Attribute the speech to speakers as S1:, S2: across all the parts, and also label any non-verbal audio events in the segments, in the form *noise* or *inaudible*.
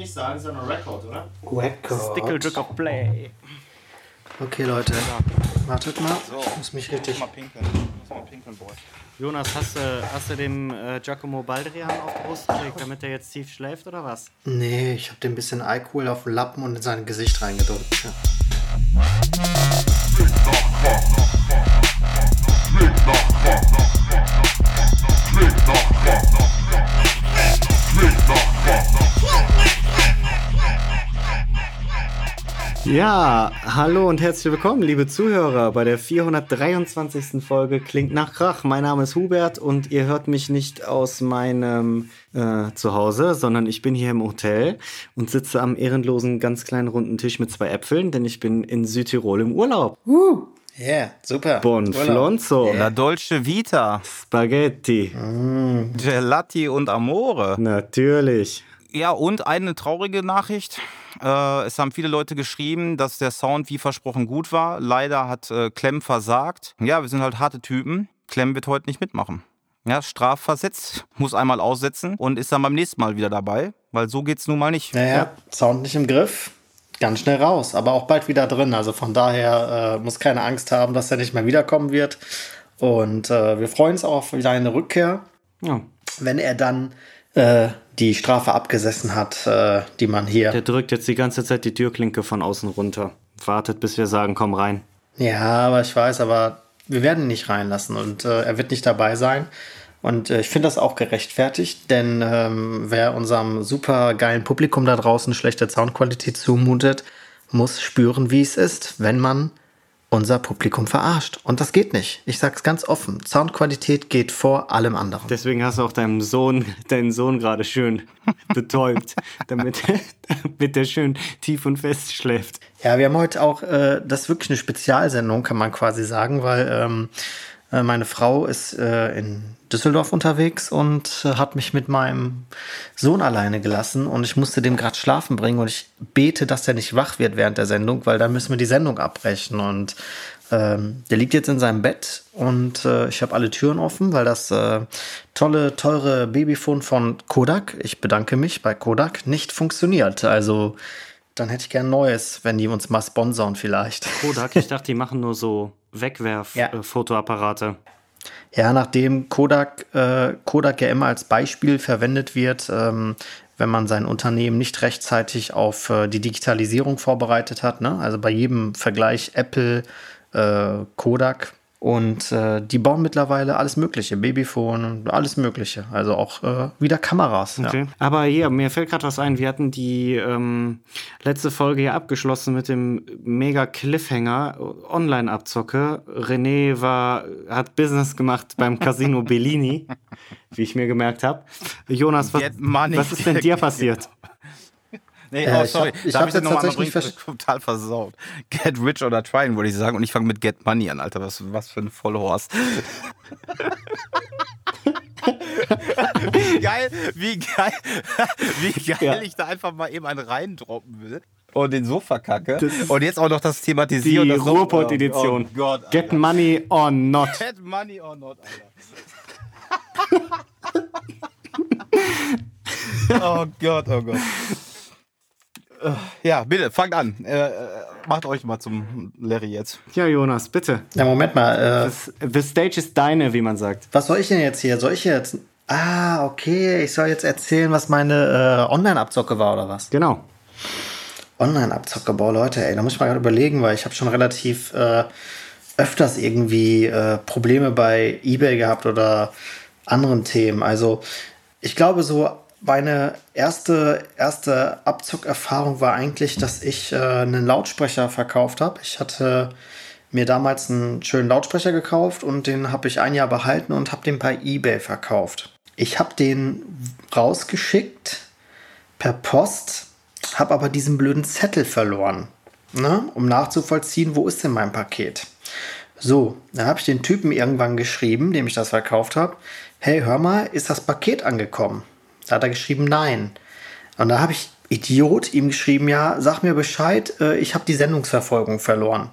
S1: Nicht sagen, sondern Record, oder?
S2: Record.
S3: Stickle Drück of Play.
S2: Okay, Leute. Wartet mal. Ich muss mich richtig.
S4: Mal pinkeln. Muss mal pinkeln, Boy.
S3: Jonas, hast du, hast du dem äh, Giacomo Baldrian auf die Brust gelegt, damit er jetzt tief schläft oder was?
S2: Nee, ich habe dem ein bisschen Alkohol auf den Lappen und in sein Gesicht reingedrückt. Ja.
S3: Ja, hallo und herzlich willkommen, liebe Zuhörer, bei der 423. Folge Klingt nach Krach. Mein Name ist Hubert und ihr hört mich nicht aus meinem äh, Zuhause, sondern ich bin hier im Hotel und sitze am ehrenlosen, ganz kleinen runden Tisch mit zwei Äpfeln, denn ich bin in Südtirol im Urlaub.
S2: Ja, yeah, super.
S3: Bon
S2: Urlaub.
S3: Flonzo,
S4: La Dolce Vita,
S3: Spaghetti,
S4: Gelati und Amore.
S3: natürlich.
S4: Ja, und eine traurige Nachricht. Äh, es haben viele Leute geschrieben, dass der Sound wie versprochen gut war. Leider hat äh, Clem versagt. Ja, wir sind halt harte Typen. Clem wird heute nicht mitmachen. Ja, strafversetzt, *laughs* muss einmal aussetzen und ist dann beim nächsten Mal wieder dabei, weil so geht's nun mal nicht.
S2: Naja, Sound nicht im Griff. Ganz schnell raus, aber auch bald wieder drin. Also von daher äh, muss keine Angst haben, dass er nicht mehr wiederkommen wird. Und äh, wir freuen uns auch auf wieder eine Rückkehr,
S3: Ja,
S2: wenn er dann äh, die Strafe abgesessen hat, äh, die man hier.
S3: der drückt jetzt die ganze Zeit die Türklinke von außen runter. Wartet, bis wir sagen, komm rein.
S2: Ja, aber ich weiß, aber wir werden ihn nicht reinlassen und äh, er wird nicht dabei sein. Und äh, ich finde das auch gerechtfertigt, denn ähm, wer unserem super geilen Publikum da draußen schlechte Soundqualität zumutet, muss spüren, wie es ist, wenn man unser Publikum verarscht. Und das geht nicht. Ich sag's ganz offen. Soundqualität geht vor allem anderen.
S3: Deswegen hast du auch deinem Sohn, *laughs* deinen Sohn gerade schön *laughs* betäubt, damit, *laughs* damit der schön tief und fest schläft.
S2: Ja, wir haben heute auch, äh, das ist wirklich eine Spezialsendung, kann man quasi sagen, weil ähm, äh, meine Frau ist äh, in Düsseldorf unterwegs und äh, hat mich mit meinem Sohn alleine gelassen und ich musste dem gerade schlafen bringen und ich bete, dass er nicht wach wird während der Sendung, weil dann müssen wir die Sendung abbrechen und ähm, der liegt jetzt in seinem Bett und äh, ich habe alle Türen offen, weil das äh, tolle, teure Babyphone von Kodak, ich bedanke mich bei Kodak, nicht funktioniert. Also dann hätte ich gern neues, wenn die uns mal sponsern vielleicht.
S3: Kodak, ich dachte, die machen nur so. Wegwerf-Fotoapparate.
S2: Ja, nachdem Kodak, äh, Kodak ja immer als Beispiel verwendet wird, ähm, wenn man sein Unternehmen nicht rechtzeitig auf äh, die Digitalisierung vorbereitet hat. Ne? Also bei jedem Vergleich Apple, äh, Kodak. Und äh, die bauen mittlerweile alles Mögliche, Babyphone, alles Mögliche. Also auch äh, wieder Kameras.
S3: Okay. Aber hier, mir fällt gerade was ein. Wir hatten die ähm, letzte Folge ja abgeschlossen mit dem mega Cliffhanger Online-Abzocke. René war, hat Business gemacht beim Casino *laughs* Bellini, wie ich mir gemerkt habe. Jonas, was, was ist denn dir *laughs* passiert?
S4: Nee,
S2: Äh,
S4: oh,
S2: ich
S4: sorry.
S2: hab- ich
S4: Darf
S2: hab
S4: ich das
S2: jetzt
S4: nochmal
S2: tatsächlich
S4: bringen? Total versaut. Get rich or trying, würde ich sagen. Und ich fange mit Get Money an, Alter. Was, was für ein Vollhorst. wie geil, wie geil, wie geil
S3: Ja.
S4: ich da einfach mal eben einen reindroppen will. Und den so verkacke.
S3: Das ist
S4: Und jetzt auch noch das
S3: Die
S4: thematisieren. so-
S3: Ruhrpott-Edition.
S4: Oh Gott.
S3: Get money or not.
S4: Get money or not, Alter. *laughs* oh Gott, oh Gott. Äh, Ja, bitte, fangt an. Äh, äh, macht euch mal zum Larry jetzt.
S3: Ja, Jonas, bitte.
S2: Ja, Moment mal. Äh,
S3: the stage is deine, wie man sagt.
S2: was soll ich denn jetzt hier? Soll ich jetzt. Ah, okay. Ich soll jetzt erzählen, was meine äh, Online-Abzocke war oder was?
S3: Genau.
S2: Online-Abzocke, boah, Leute, ey, da muss ich mal gerade überlegen, weil ich habe schon relativ äh, öfters irgendwie äh, Probleme bei eBay gehabt oder anderen Themen. Also ich glaube, so meine erste, erste Abzockerfahrung war eigentlich, dass ich äh, einen Lautsprecher verkauft habe. Ich hatte mir damals einen schönen Lautsprecher gekauft und den habe ich ein Jahr behalten und habe den bei eBay verkauft. Ich habe den rausgeschickt per Post, habe aber diesen blöden Zettel verloren, ne? um nachzuvollziehen, wo ist denn mein Paket. So, dann habe ich den Typen irgendwann geschrieben, dem ich das verkauft habe, hey, hör mal, ist das Paket angekommen? Da hat er geschrieben, nein. Und da habe ich Idiot ihm geschrieben, ja, sag mir Bescheid, äh, ich habe die Sendungsverfolgung verloren.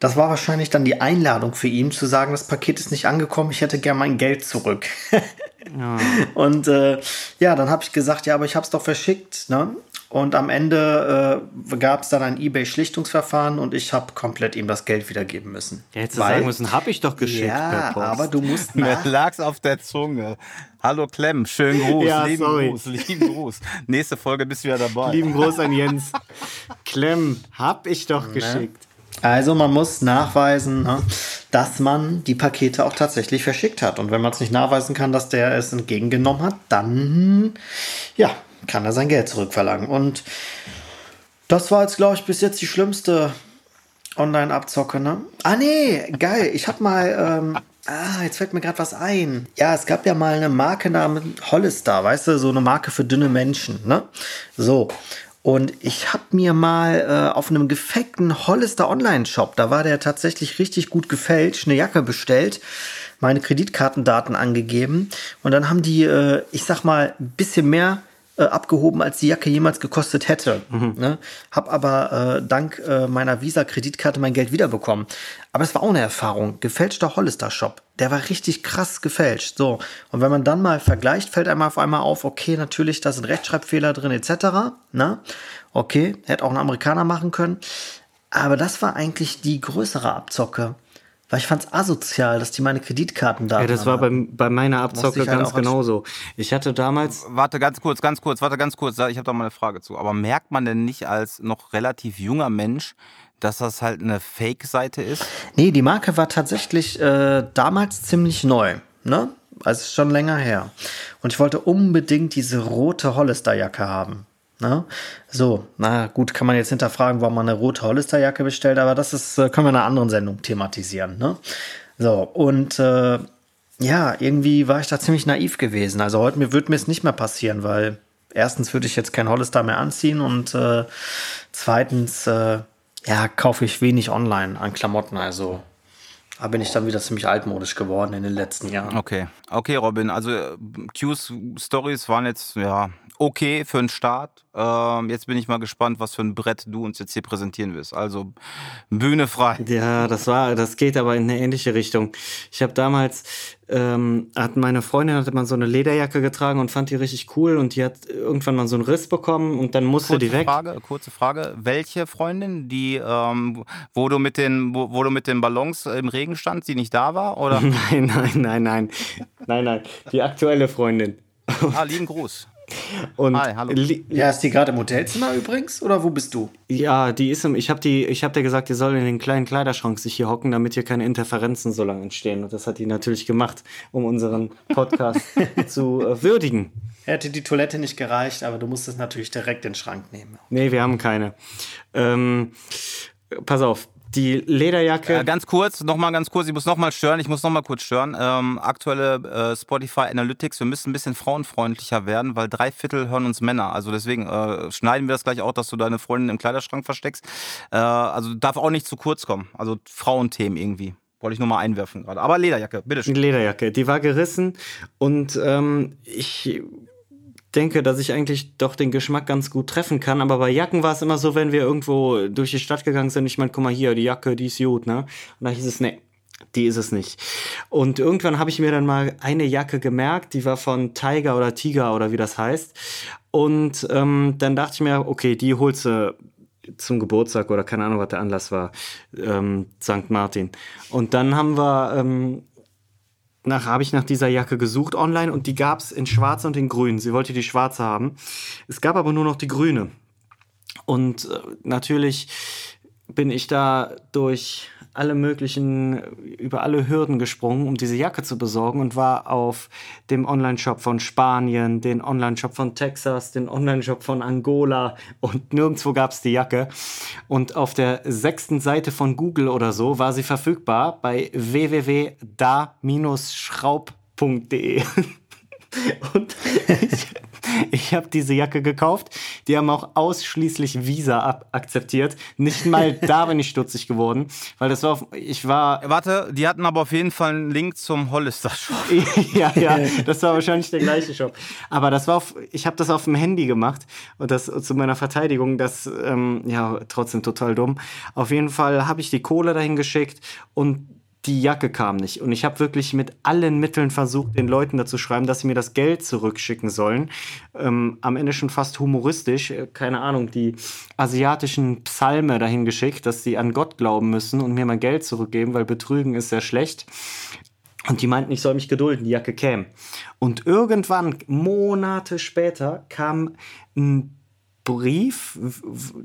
S2: Das war wahrscheinlich dann die Einladung für ihn zu sagen, das Paket ist nicht angekommen, ich hätte gern mein Geld zurück. *laughs* Und äh, ja, dann habe ich gesagt, ja, aber ich habe es doch verschickt. Ne? Und am Ende äh, gab es dann ein eBay-Schlichtungsverfahren und ich habe komplett ihm das Geld wiedergeben müssen.
S3: Ja, hättest du sagen müssen, habe ich doch geschickt
S2: ja,
S3: per Post.
S2: aber du musst
S4: Mir lag's auf der Zunge. Hallo Clem, schönen Gruß,
S3: Ja,
S4: lieben
S3: sorry.
S4: Gruß, lieben Gruß. Nächste Folge bist du wieder dabei.
S3: Lieben Gruß an Jens. Clem, hab ich doch geschickt.
S2: Also man muss nachweisen, ne, dass man die Pakete auch tatsächlich verschickt hat. Und wenn man es nicht nachweisen kann, dass der es entgegengenommen hat, dann ja, kann er sein Geld zurückverlangen. Und das war jetzt, glaube ich, bis jetzt die schlimmste Online-Abzocke, ne? Ah, nee, geil. Ich hab mal, ähm, ah, jetzt fällt mir gerade was ein. Ja, es gab ja mal eine Marke namens Hollister, weißt du, so eine Marke für dünne Menschen, ne? So. Und ich habe mir mal äh, auf einem gefakten Hollister Online-Shop, da war der tatsächlich richtig gut gefälscht, eine Jacke bestellt, meine Kreditkartendaten angegeben und dann haben die, äh, ich sag mal, ein bisschen mehr äh, abgehoben, als die Jacke jemals gekostet hätte. Ne? Hab aber äh, dank äh, meiner Visa-Kreditkarte mein Geld wiederbekommen. Aber es war auch eine Erfahrung. Gefälschter Hollister-Shop. Der war richtig krass gefälscht. So. Und wenn man dann mal vergleicht, fällt einem auf einmal auf, okay, natürlich, da sind Rechtschreibfehler drin, etc. Na? Okay, hätte auch ein Amerikaner machen können. Aber das war eigentlich die größere Abzocke. Weil ich fand's asozial, dass die meine Kreditkartendaten
S3: Ja, das war bei, bei meiner Abzocke
S2: ich halt
S3: ganz genauso. Ich hatte damals,
S4: Warte ganz kurz, ganz kurz, warte ganz kurz. Ich habe da mal eine Frage zu. Aber merkt man denn nicht als noch relativ junger Mensch, dass das halt eine Fake-Seite ist?
S2: Nee, die Marke war tatsächlich äh, damals ziemlich neu. Ne? Also ist schon länger her. Und ich wollte unbedingt diese rote Hollister-Jacke haben. Ne? So, na gut, kann man jetzt hinterfragen, warum man eine rote Hollister-Jacke bestellt, aber das ist, äh, können wir in einer anderen Sendung thematisieren. Ne? So, und äh, ja, irgendwie war ich da ziemlich naiv gewesen. Also heute mir würde mir es nicht mehr passieren, weil erstens würde ich jetzt kein Hollister mehr anziehen und äh, zweitens äh, ja, kaufe ich wenig online an Klamotten. Also da bin ich dann wieder ziemlich altmodisch geworden in den letzten Jahren.
S4: Okay. Okay, Robin. Also äh, Q's Stories waren jetzt ja okay für den Start. Ähm, jetzt bin ich mal gespannt, was für ein Brett du uns jetzt hier präsentieren wirst. Also Bühne frei.
S3: ja, das war, das geht aber in eine ähnliche Richtung. Ich habe damals, ähm, hat meine Freundin hatte mal so eine Lederjacke getragen und fand die richtig cool und die hat irgendwann mal so einen Riss bekommen und dann musste
S4: Kurze
S3: die weg.
S4: Frage, kurze Frage. Welche Freundin, die, ähm, wo du mit den, wo, wo du mit den Ballons im Regen standst, die nicht da war? Oder? *laughs*
S3: Nein, nein, nein, nein. Nein, nein. Die aktuelle Freundin.
S4: ah, lieben Gruß.
S3: Und
S4: Hi, hallo.
S2: Ja, ist die gerade im Hotelzimmer übrigens? Oder wo bist du?
S3: Ja, die ist im, ich habe die, ich habe dir gesagt, die soll in den kleinen Kleiderschrank sich hier hocken, damit hier keine Interferenzen so lange entstehen. Und das hat die natürlich gemacht, um unseren Podcast *laughs* zu äh, würdigen.
S2: Hätte die Toilette nicht gereicht, aber du musstest natürlich direkt den Schrank nehmen.
S3: Nee, wir haben keine. Ähm, pass auf, die Lederjacke.
S4: Äh, ganz kurz, nochmal ganz kurz, ich muss nochmal stören, ich muss nochmal kurz stören. Ähm, aktuelle äh, Spotify Analytics, wir müssen ein bisschen frauenfreundlicher werden, weil drei Viertel hören uns Männer. Also deswegen äh, schneiden wir das gleich auch, dass du deine Freundin im Kleiderschrank versteckst. Äh, also darf auch nicht zu kurz kommen. Also Frauenthemen irgendwie. Wollte ich nur mal einwerfen gerade. Aber Lederjacke, bitteschön.
S3: Die Lederjacke, die war gerissen und ähm, ich denke, dass ich eigentlich doch den Geschmack ganz gut treffen kann. Aber bei Jacken war es immer so, wenn wir irgendwo durch die Stadt gegangen sind, ich meine, guck mal hier, die Jacke, die ist gut, ne? Und da hieß es, nee, die ist es nicht. Und irgendwann habe ich mir dann mal eine Jacke gemerkt, die war von Tiger oder Tiger oder wie das heißt. Und ähm, dann dachte ich mir, okay, die holst du zum Geburtstag oder keine Ahnung, was der Anlass war, ähm, St. Martin. Und dann haben wir ähm, nach habe ich nach dieser Jacke gesucht online und die gab es in schwarz und in grün. Sie wollte die schwarze haben. Es gab aber nur noch die grüne. Und äh, natürlich bin ich da durch alle möglichen, über alle Hürden gesprungen, um diese Jacke zu besorgen und war auf dem Online-Shop von Spanien, den Online-Shop von Texas, den Online-Shop von Angola und nirgendwo gab es die Jacke. Und auf der sechsten Seite von Google oder so war sie verfügbar bei www.da-schraub.de. *laughs* Und ich, *laughs* ich habe diese Jacke gekauft. Die haben auch ausschließlich Visa ab akzeptiert. Nicht mal *laughs* da bin ich stutzig geworden, weil das war, auf, ich war,
S4: Warte, die hatten aber auf jeden Fall einen Link zum Hollister-Shop. *laughs*
S3: ja, ja, das war wahrscheinlich der gleiche Shop. Aber das war auf, ich habe das auf dem Handy gemacht und das zu meiner Verteidigung, das, ähm, ja, trotzdem total dumm. Auf jeden Fall habe ich die Kohle dahin geschickt und die Jacke kam nicht. Und ich habe wirklich mit allen Mitteln versucht, den Leuten dazu schreiben, dass sie mir das Geld zurückschicken sollen. Ähm, am Ende schon fast humoristisch, äh, keine Ahnung, die asiatischen Psalme dahin geschickt, dass sie an Gott glauben müssen und mir mein Geld zurückgeben, weil Betrügen ist sehr schlecht. Und die meinten, ich soll mich gedulden, die Jacke käme. Und irgendwann, Monate später, kam ein Brief,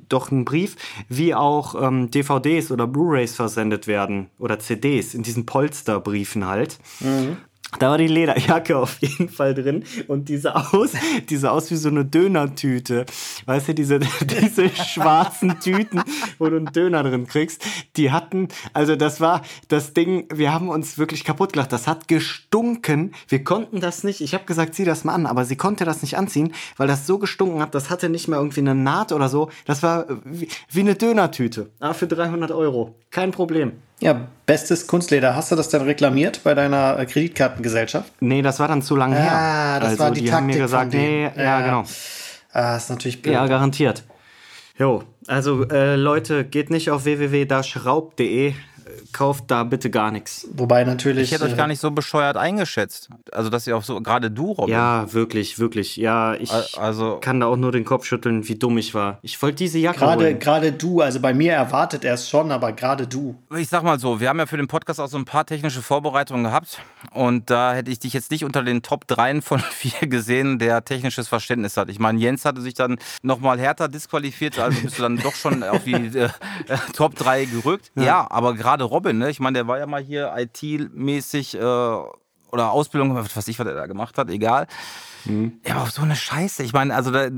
S3: doch ein Brief, wie auch ähm, DVDs oder Blu-rays versendet werden oder CDs in diesen Polsterbriefen halt. Mhm. Da war die Lederjacke *laughs* auf jeden Fall drin und diese aus, diese aus wie so eine Dönertüte. Weißt du, diese, *laughs* diese schwarzen Tüten, wo du einen Döner drin kriegst, die hatten, also das war das Ding, wir haben uns wirklich kaputt gelacht. Das hat gestunken. Wir konnten das nicht, ich habe gesagt, zieh das mal an, aber sie konnte das nicht anziehen, weil das so gestunken hat, das hatte nicht mehr irgendwie eine Naht oder so. Das war wie, wie eine Dönertüte. Aber für 300 Euro. Kein Problem.
S2: Ja, bestes Kunstleder. Hast du das denn reklamiert bei deiner äh, Kreditkartengesellschaft?
S3: Nee, das war dann zu lange her.
S2: Ah, das also, war die, die Taktik haben mir gesagt, nee,
S3: ja, ja, genau.
S2: Ah, ist natürlich
S3: blöd. Ja, garantiert. Jo, also äh, Leute, geht nicht auf www.schraub.de kauft da bitte gar nichts.
S2: Wobei natürlich.
S4: Ich hätte euch gar nicht so bescheuert eingeschätzt. Also, dass ihr auch so, gerade du, Robin.
S3: Ja, wirklich, wirklich. Ja, ich also, kann da auch nur den Kopf schütteln, wie dumm ich war. Ich wollte diese Jacke
S2: gerade, holen. Gerade du, also bei mir erwartet er es schon, aber gerade du.
S4: Ich sag mal so, wir haben ja für den Podcast auch so ein paar technische Vorbereitungen gehabt. Und da hätte ich dich jetzt nicht unter den Top 3 von *laughs* 4 gesehen, der technisches Verständnis hat. Ich meine, Jens hatte sich dann nochmal härter disqualifiziert, also bist du dann doch schon auf die äh, Top 3 gerückt. Ja, ja aber gerade Robin Robin, ne? Ich meine, der war ja mal hier IT-mäßig äh, oder Ausbildung, was weiß ich, was er da gemacht hat, egal. Mhm. Ja, aber so eine Scheiße. Ich meine, also da,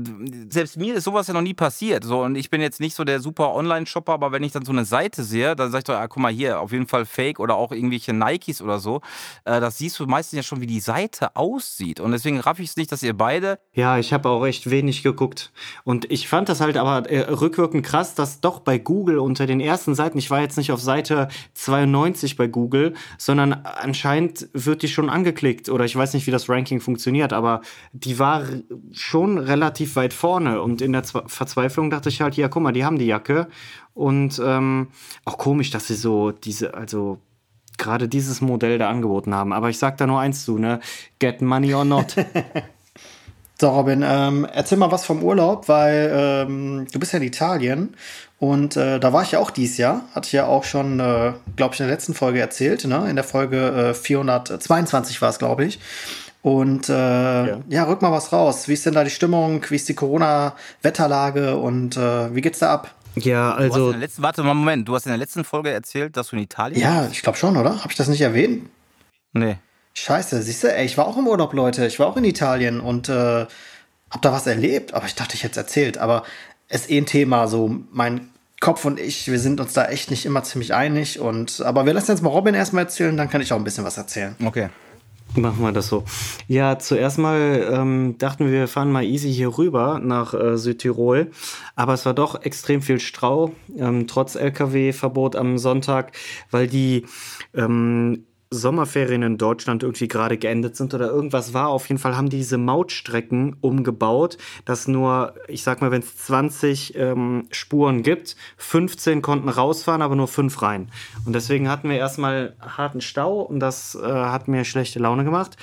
S4: selbst mir ist sowas ja noch nie passiert. So, und ich bin jetzt nicht so der super Online-Shopper, aber wenn ich dann so eine Seite sehe, dann sag ich doch, ah, guck mal hier, auf jeden Fall Fake oder auch irgendwelche Nikes oder so. Äh, das siehst du meistens ja schon, wie die Seite aussieht. Und deswegen raff ich es nicht, dass ihr beide.
S3: Ja, ich habe auch echt wenig geguckt. Und ich fand das halt aber äh, rückwirkend krass, dass doch bei Google unter den ersten Seiten, ich war jetzt nicht auf Seite 92 bei Google, sondern anscheinend wird die schon angeklickt. Oder ich weiß nicht, wie das Ranking funktioniert, aber die war schon relativ weit vorne. Und in der Verzweiflung dachte ich halt, ja, guck mal, die haben die Jacke. Und ähm, auch komisch, dass sie so diese, also gerade dieses Modell da angeboten haben. Aber ich sag da nur eins zu, ne? Get money or not. *laughs*
S2: so, Robin, ähm, erzähl mal was vom Urlaub, weil ähm, du bist ja in Italien und äh, da war ich ja auch dieses Jahr. Hatte ich ja auch schon, äh, glaube ich, in der letzten Folge erzählt. Ne? In der Folge äh, 422 war es, glaube ich. Und äh, ja. ja. rück mal was raus. Wie ist denn da die Stimmung? Wie ist die Corona-Wetterlage und äh, wie geht's da ab?
S3: Ja, also.
S4: Letzten, warte mal, Moment. Du hast in der letzten Folge erzählt, dass du in Italien
S2: Ja, bist? ich glaube schon, oder? Habe ich das nicht erwähnt?
S4: Nee.
S2: Scheiße, siehst du, ey, ich war auch im Urlaub, Leute. Ich war auch in Italien und äh, hab da was erlebt. Aber ich dachte, ich hätte es erzählt. Aber es ist eh ein Thema. So, mein Kopf und ich, wir sind uns da echt nicht immer ziemlich einig. Und, aber wir lassen jetzt mal Robin erstmal erzählen, dann kann ich auch ein bisschen was erzählen.
S4: Okay.
S3: Machen wir das so. Ja, zuerst mal ähm, dachten wir, wir fahren mal easy hier rüber nach äh, Südtirol. Aber es war doch extrem viel Strau, ähm, trotz Lkw-Verbot am Sonntag, weil die ähm, Sommerferien in Deutschland irgendwie gerade geendet sind oder irgendwas war. Auf jeden Fall haben die diese Mautstrecken umgebaut, dass nur, ich sag mal, wenn es 20 ähm, Spuren gibt, 15 konnten rausfahren, aber nur 5 rein. Und deswegen hatten wir erstmal harten Stau und das äh, hat mir schlechte Laune gemacht.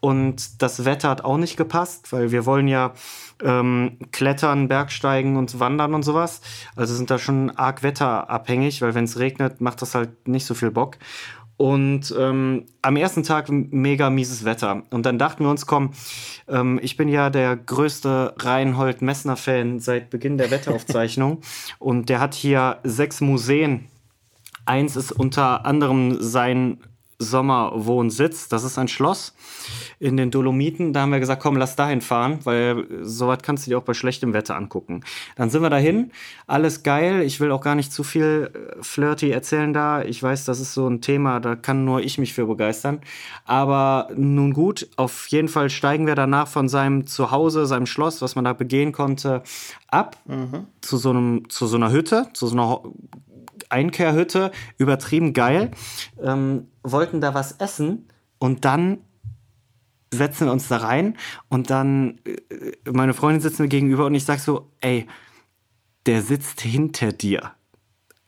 S3: Und das Wetter hat auch nicht gepasst, weil wir wollen ja ähm, klettern, Bergsteigen und wandern und sowas. Also sind da schon arg wetterabhängig, weil wenn es regnet, macht das halt nicht so viel Bock. Und ähm, am ersten Tag mega mieses Wetter. Und dann dachten wir uns, komm, ähm, ich bin ja der größte Reinhold Messner-Fan seit Beginn der Wetteraufzeichnung. *laughs* und der hat hier sechs Museen. Eins ist unter anderem sein Sommerwohnsitz. Das ist ein Schloss in den Dolomiten. Da haben wir gesagt, komm, lass dahin fahren, weil sowas kannst du dir auch bei schlechtem Wetter angucken. Dann sind wir dahin. Alles geil. Ich will auch gar nicht zu viel äh, flirty erzählen da. Ich weiß, das ist so ein Thema, da kann nur ich mich für begeistern. Aber nun gut, auf jeden Fall steigen wir danach von seinem Zuhause, seinem Schloss, was man da begehen konnte, ab mhm. zu so einem, zu so einer Hütte, zu so einer Einkehrhütte, übertrieben geil, ähm, wollten da was essen und dann setzen wir uns da rein und dann äh, meine Freundin sitzt mir gegenüber und ich sag so, ey, der sitzt hinter dir.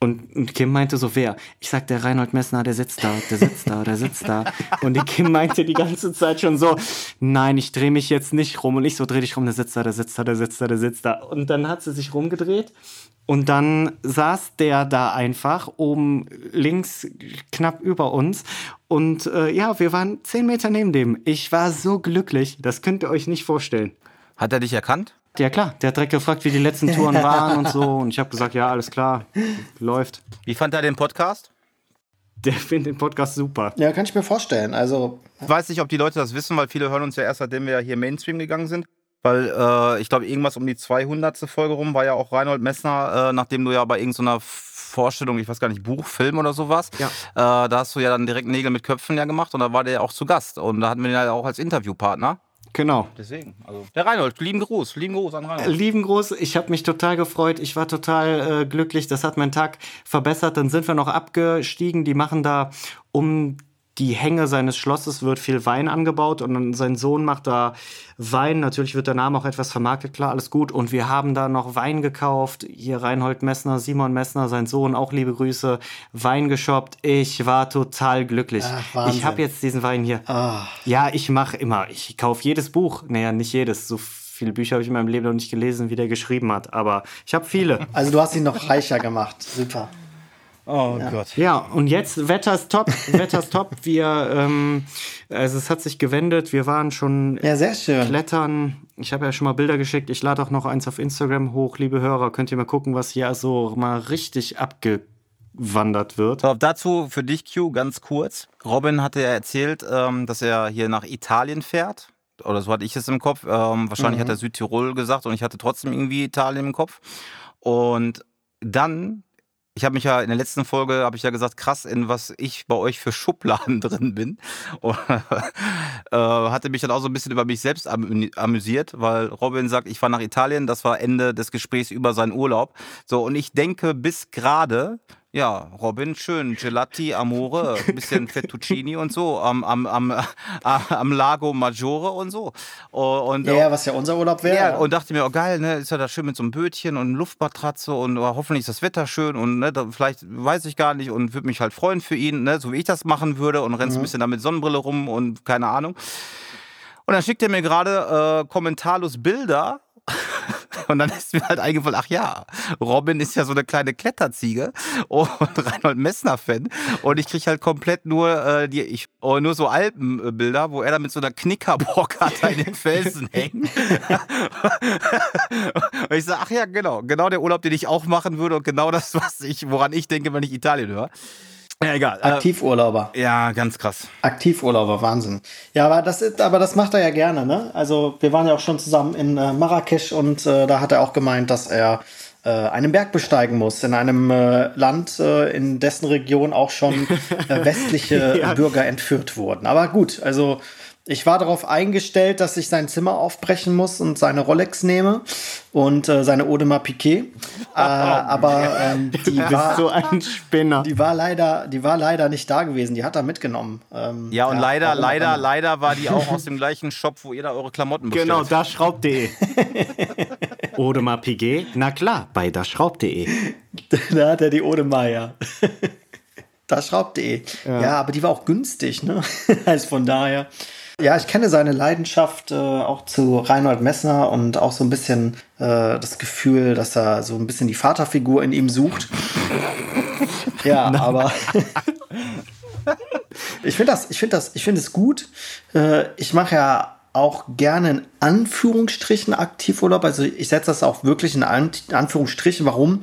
S3: Und Kim meinte so, wer? Ich sag, der Reinhold Messner, der sitzt da, der sitzt da, der sitzt da. Und die Kim meinte die ganze Zeit schon so, nein, ich drehe mich jetzt nicht rum. Und ich so, dreh dich rum, der sitzt da, der sitzt da, der sitzt da, der sitzt da. Und dann hat sie sich rumgedreht und dann saß der da einfach oben links knapp über uns. Und äh, ja, wir waren zehn Meter neben dem. Ich war so glücklich, das könnt ihr euch nicht vorstellen.
S4: Hat er dich erkannt?
S3: Ja klar, der hat direkt gefragt, wie die letzten Touren *laughs* waren und so. Und ich habe gesagt, ja, alles klar, läuft.
S4: Wie fand er den Podcast?
S3: Der findet den Podcast super.
S2: Ja, kann ich mir vorstellen. Also.
S4: Ich weiß nicht, ob die Leute das wissen, weil viele hören uns ja erst, seitdem wir hier Mainstream gegangen sind. Weil äh, ich glaube, irgendwas um die 200. Folge rum war ja auch Reinhold Messner, äh, nachdem du ja bei irgendeiner Vorstellung, ich weiß gar nicht, Buch, Film oder sowas,
S3: Ja.
S4: äh, da hast du ja dann direkt Nägel mit Köpfen ja gemacht und da war der ja auch zu Gast. Und da hatten wir ihn ja auch als Interviewpartner.
S3: Genau.
S4: Deswegen, also. Der Reinhold, lieben Gruß, lieben Gruß an Reinhold.
S3: Lieben Gruß, ich habe mich total gefreut. Ich war total äh, glücklich. Das hat meinen Tag verbessert. Dann sind wir noch abgestiegen. Die machen da um die Hänge seines Schlosses wird viel Wein angebaut und dann sein Sohn macht da Wein. Natürlich wird der Name auch etwas vermarktet, klar, alles gut. Und wir haben da noch Wein gekauft. Hier Reinhold Messner, Simon Messner, sein Sohn, auch liebe Grüße, Wein geshoppt. Ich war total glücklich.
S2: Ach,
S3: ich habe jetzt diesen Wein hier.
S2: Ah,
S3: Ja, ich mache immer. Ich kaufe jedes Buch. Naja, nicht jedes. So viele Bücher habe ich in meinem Leben noch nicht gelesen, wie der geschrieben hat. Aber ich habe viele.
S2: also du hast ihn noch reicher gemacht. Super.
S4: Oh Gott.
S3: Ja, und jetzt Wetter ist top. Wetter ist top. *laughs* Wir, ähm, also es hat sich gewendet. Wir waren schon
S2: Ja, sehr schön.
S3: klettern. Ich habe ja schon mal Bilder geschickt. Ich lade auch noch eins auf Instagram hoch, liebe Hörer. Könnt ihr mal gucken, was hier so mal richtig abgewandert wird.
S4: So, dazu für dich, Q, ganz kurz. Robin hatte ja erzählt, ähm, dass er hier nach Italien fährt. Oder so hatte ich es im Kopf. Ähm, wahrscheinlich hat er Südtirol gesagt und ich hatte trotzdem irgendwie Italien im Kopf. Und dann, ich habe mich ja in der letzten Folge, habe ich ja gesagt, krass, in was ich bei euch für Schubladen *laughs* drin bin. Und, äh, hatte mich dann auch so ein bisschen über mich selbst amü- amüsiert, weil Robin sagt, ich fahre nach Italien, das war Ende des Gesprächs über seinen Urlaub. So, und ich denke bis gerade, ja, Robin, schön, Gelati, Amore, ein bisschen *laughs* Fettuccini und so, am, am, am, *laughs* am Lago Maggiore und so. Und,
S2: Ja, ja, was ja unser Urlaub wäre.
S4: ja, und dachte mir, oh geil, ne, ist ja da schön mit so einem Bötchen und Luftmatratze und oh, hoffentlich ist das Wetter schön und ne, da, vielleicht weiß ich gar nicht und würde mich halt freuen für ihn, ne, so wie ich das machen würde und rennst ein bisschen da mit Sonnenbrille rum und keine Ahnung. Und dann schickt er mir gerade äh, kommentarlos Bilder *laughs* und dann ist mir halt eingefallen, ach ja, Robin ist ja so eine kleine Kletterziege und *laughs* Reinhold Messner-Fan. Und ich kriege halt komplett nur äh, die, ich, oh, nur so Alpenbilder, wo er da mit so einer Knickerbocker in den Felsen *laughs* hängt. und ich sage, ach ja, genau, genau der Urlaub, den ich auch machen würde und genau das, was ich, woran ich denke, wenn ich Italien höre. Ja, egal. Äh,
S2: Aktivurlauber.
S4: ja, ganz krass.
S2: Aktivurlauber, Wahnsinn. Ja, aber das, ist, aber das macht er ja gerne, ne? Also, wir waren ja auch schon zusammen in äh, Marrakesch und äh, da hat er auch gemeint, dass er äh, einen Berg besteigen muss in einem äh, Land, in dessen Region auch schon westliche *laughs*
S3: Ja.
S2: Bürger entführt wurden. Aber gut, also ich war darauf eingestellt, dass ich sein Zimmer aufbrechen muss und seine Rolex nehme und äh, seine Audemars Piquet. *laughs* Äh, aber ähm, die
S3: Du bist
S2: war,
S3: so ein Spinner.
S2: die war leider, die war leider nicht da gewesen. Die hat er mitgenommen. Ähm,
S4: Ja, und leider,
S2: warum auch
S4: leider,
S2: immer.
S4: leider war die auch aus *laughs* dem gleichen Shop, wo ihr da eure Klamotten bestellt.
S3: Genau, daschraub.de. Odemar *laughs* Piguet? Na klar, bei daschraub.de.
S2: da hat er die Audemars, ja. Das schraubt.de. Ja. aber die war auch günstig, ne? also von daher. Ja, ich kenne seine Leidenschaft äh, auch zu Reinhold Messner und auch so ein bisschen äh, das Gefühl, dass er so ein bisschen die Vaterfigur in ihm sucht. *laughs* ja, aber *laughs* ich finde das, ich finde das, ich finde es gut. Äh, ich mache ja auch gerne in Anführungsstrichen Aktivurlaub. Also ich setze das auch wirklich in An Anführungsstrichen. Warum?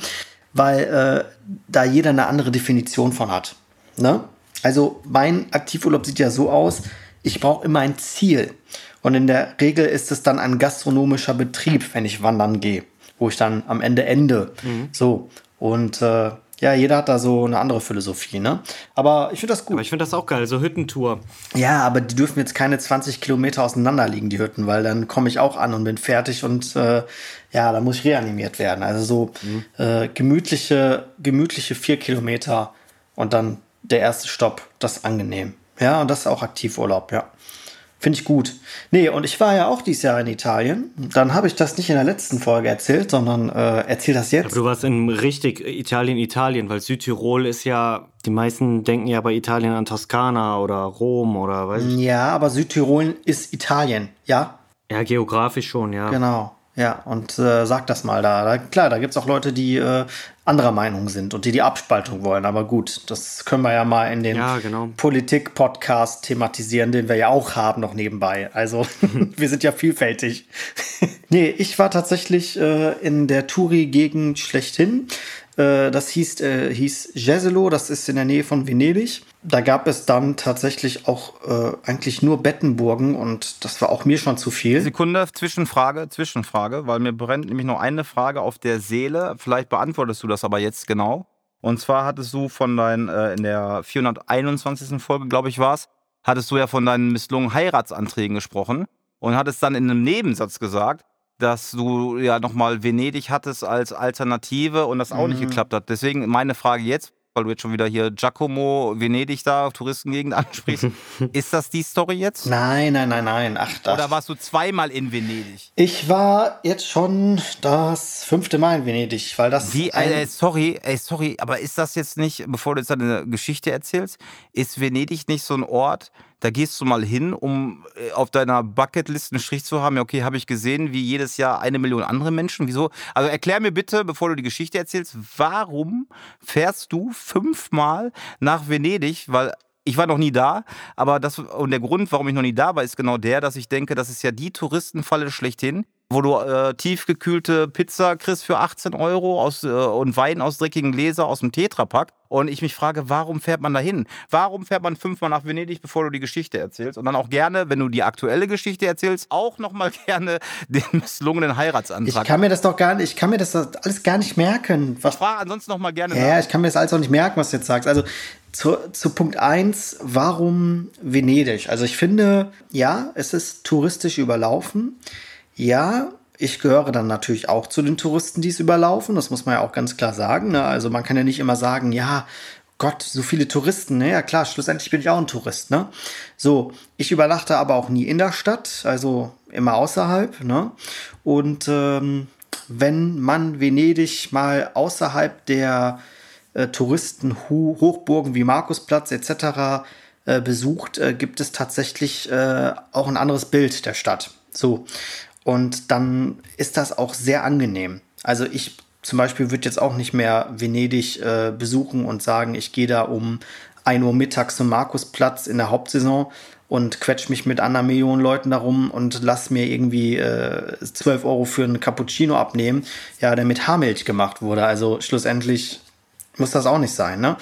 S2: Weil äh, da jeder eine andere Definition von hat. Ne? Also mein Aktivurlaub sieht ja so aus, ich brauche immer ein Ziel. Und in der Regel ist es dann ein gastronomischer Betrieb, wenn ich wandern gehe, wo ich dann am Ende ende. So. Und äh, ja, jeder hat da so eine andere Philosophie, ne? Aber ich finde das gut.
S3: Aber ich finde das auch geil, so Hüttentour.
S2: Ja, aber die dürfen jetzt keine 20 Kilometer auseinander liegen, die Hütten, weil dann komme ich auch an und bin fertig und äh, ja, da muss ich reanimiert werden. Also so äh, gemütliche, gemütliche vier Kilometer und dann der erste Stopp, das ist angenehm. Ja, und das ist auch Aktivurlaub, ja. Finde ich gut. Nee, und ich war ja auch dieses Jahr in Italien. Dann habe ich das nicht in der letzten Folge erzählt, sondern äh, erzähl das jetzt.
S3: Aber du warst in richtig Italien, Italien, weil Südtirol ist ja, die meisten denken ja bei Italien an Toskana oder Rom oder weiß ich.
S2: Ja, aber Südtirol ist Italien, ja?
S3: Ja, geografisch schon, ja.
S2: Genau. Ja, und äh, sag das mal da. klar, da gibt es auch Leute, die äh, anderer Meinung sind und die die Abspaltung wollen. Aber gut, das können wir ja mal in den
S3: Ja, genau.
S2: Politik-Podcast thematisieren, den wir ja auch haben noch nebenbei. Also *laughs* *laughs* wir sind ja vielfältig. *laughs* nee, ich war tatsächlich äh, in der Turi-Gegend schlechthin. Äh, das hieß, äh, hieß Jesolo, das ist in der Nähe von Venedig. Da gab es dann tatsächlich auch äh, eigentlich nur Bettenburgen und das war auch mir schon zu viel.
S4: Sekunde, Zwischenfrage, Zwischenfrage, weil mir brennt nämlich noch eine Frage auf der Seele. Vielleicht beantwortest du das aber jetzt genau. Und zwar hattest du von deinen, äh, in der 421. Folge, glaube ich, war es, hattest du ja von deinen misslungenen Heiratsanträgen gesprochen und hattest dann in einem Nebensatz gesagt, dass du ja nochmal Venedig hattest als Alternative und das auch nicht geklappt hat. Deswegen meine Frage jetzt, weil du jetzt schon wieder hier Giacomo, Venedig da, Touristengegend *laughs* ansprichst. *laughs* ist das die Story jetzt?
S2: Nein, nein, nein, nein. Ach, das.
S4: Oder warst du zweimal in Venedig?
S2: Ich war jetzt schon das fünfte Mal in Venedig, weil das.
S4: Wie,
S2: ein-
S4: ey, sorry, ey, sorry, aber ist das jetzt nicht, bevor du jetzt deine Geschichte erzählst, ist Venedig nicht so ein Ort, da gehst du mal hin, um äh, auf deiner Bucketlist einen Strich zu haben? Ja, okay, habe ich gesehen, wie jedes Jahr eine Million andere Menschen. Wieso? Also erklär mir bitte, bevor du die Geschichte erzählst, warum fährst du fünfmal nach Venedig? Weil ich war noch nie da, aber das und der Grund, warum ich noch nie da war, ist genau der, dass ich denke, das ist ja die Touristenfalle schlechthin, wo du äh, tiefgekühlte Pizza kriegst für 18 Euro aus, äh, und Wein aus dreckigen Gläser aus dem Tetrapack. Und ich mich frage, warum fährt man da hin? Warum fährt man fünfmal nach Venedig, bevor du die Geschichte erzählst? Und dann auch gerne, wenn du die aktuelle Geschichte erzählst, auch nochmal *laughs* gerne den misslungenen
S2: ich
S4: Heiratsantrag.
S2: kann mir das doch gar nicht, ich kann mir das alles gar nicht merken. Was,
S4: Frage ansonsten nochmal gerne
S2: ja,
S4: nach.
S2: ich kann mir das alles auch nicht merken, was du jetzt sagst. Also zu, zu Punkt 1, warum Venedig? Also ich finde, ja, es ist touristisch überlaufen. Ja, ich gehöre dann natürlich auch zu den Touristen, die es überlaufen. Das muss man ja auch ganz klar sagen. Ne? Also man kann ja nicht immer sagen, ja, Gott, so viele Touristen. Ne? Ja klar, schlussendlich bin ich auch ein Tourist. Ne? So, ich übernachte aber auch nie in der Stadt, also immer außerhalb. Ne? Und ähm, wenn man Venedig mal außerhalb der äh, Touristen-Hochburgen wie Markusplatz etc. Äh, besucht, äh, gibt es tatsächlich äh, auch ein anderes Bild der Stadt. So. Und dann ist das auch sehr angenehm. Also ich zum Beispiel würde jetzt auch nicht mehr Venedig äh, besuchen und sagen, ich gehe da um 1 Uhr mittags zum Markusplatz in der Hauptsaison und quetsch mich mit einer Million Leuten darum und lass mir irgendwie äh, 12 Euro für einen Cappuccino abnehmen, ja, der mit Haarmilch gemacht wurde. Also schlussendlich muss das auch nicht sein, ne?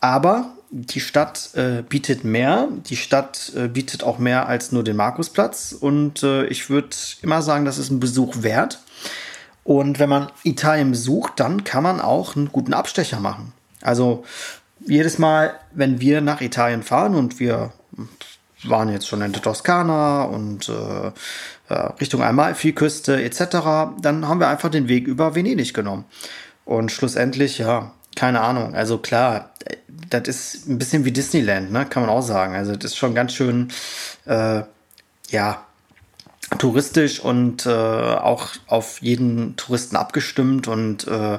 S2: Aber die Stadt äh, bietet mehr. Die Stadt äh, bietet auch mehr als nur den Markusplatz. Und äh, ich würde immer sagen, das ist ein Besuch wert. Und wenn man Italien besucht, dann kann man auch einen guten Abstecher machen. Also jedes Mal, wenn wir nach Italien fahren und wir waren jetzt schon in der Toskana und äh, äh, Richtung Amalfiküste etc., dann haben wir einfach den Weg über Venedig genommen. Und schlussendlich, ja, keine Ahnung. Also klar, äh, das ist ein bisschen wie Disneyland, ne? kann man auch sagen. Also das ist schon ganz schön, äh, ja, touristisch und äh, auch auf jeden Touristen abgestimmt und äh,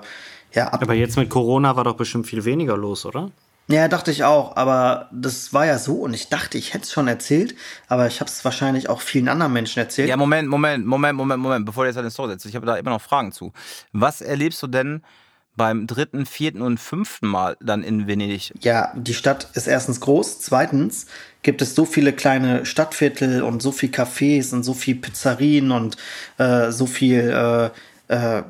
S2: ja, ab
S3: Aber jetzt mit Corona war doch bestimmt viel weniger los, oder?
S2: ja, dachte ich auch, aber das war ja so und ich dachte, ich hätte es schon erzählt, aber ich habe es wahrscheinlich auch vielen anderen Menschen erzählt.
S4: Ja, Moment, Moment, Moment, Moment, Moment, bevor du jetzt deine Story setzt. Ich habe da immer noch Fragen zu. Was erlebst du denn beim dritten, vierten und fünften Mal dann in Venedig?
S2: Ja, die Stadt ist erstens groß. Zweitens gibt es so viele kleine Stadtviertel und so viel Cafés und so viel Pizzerien und äh, so viel äh, äh,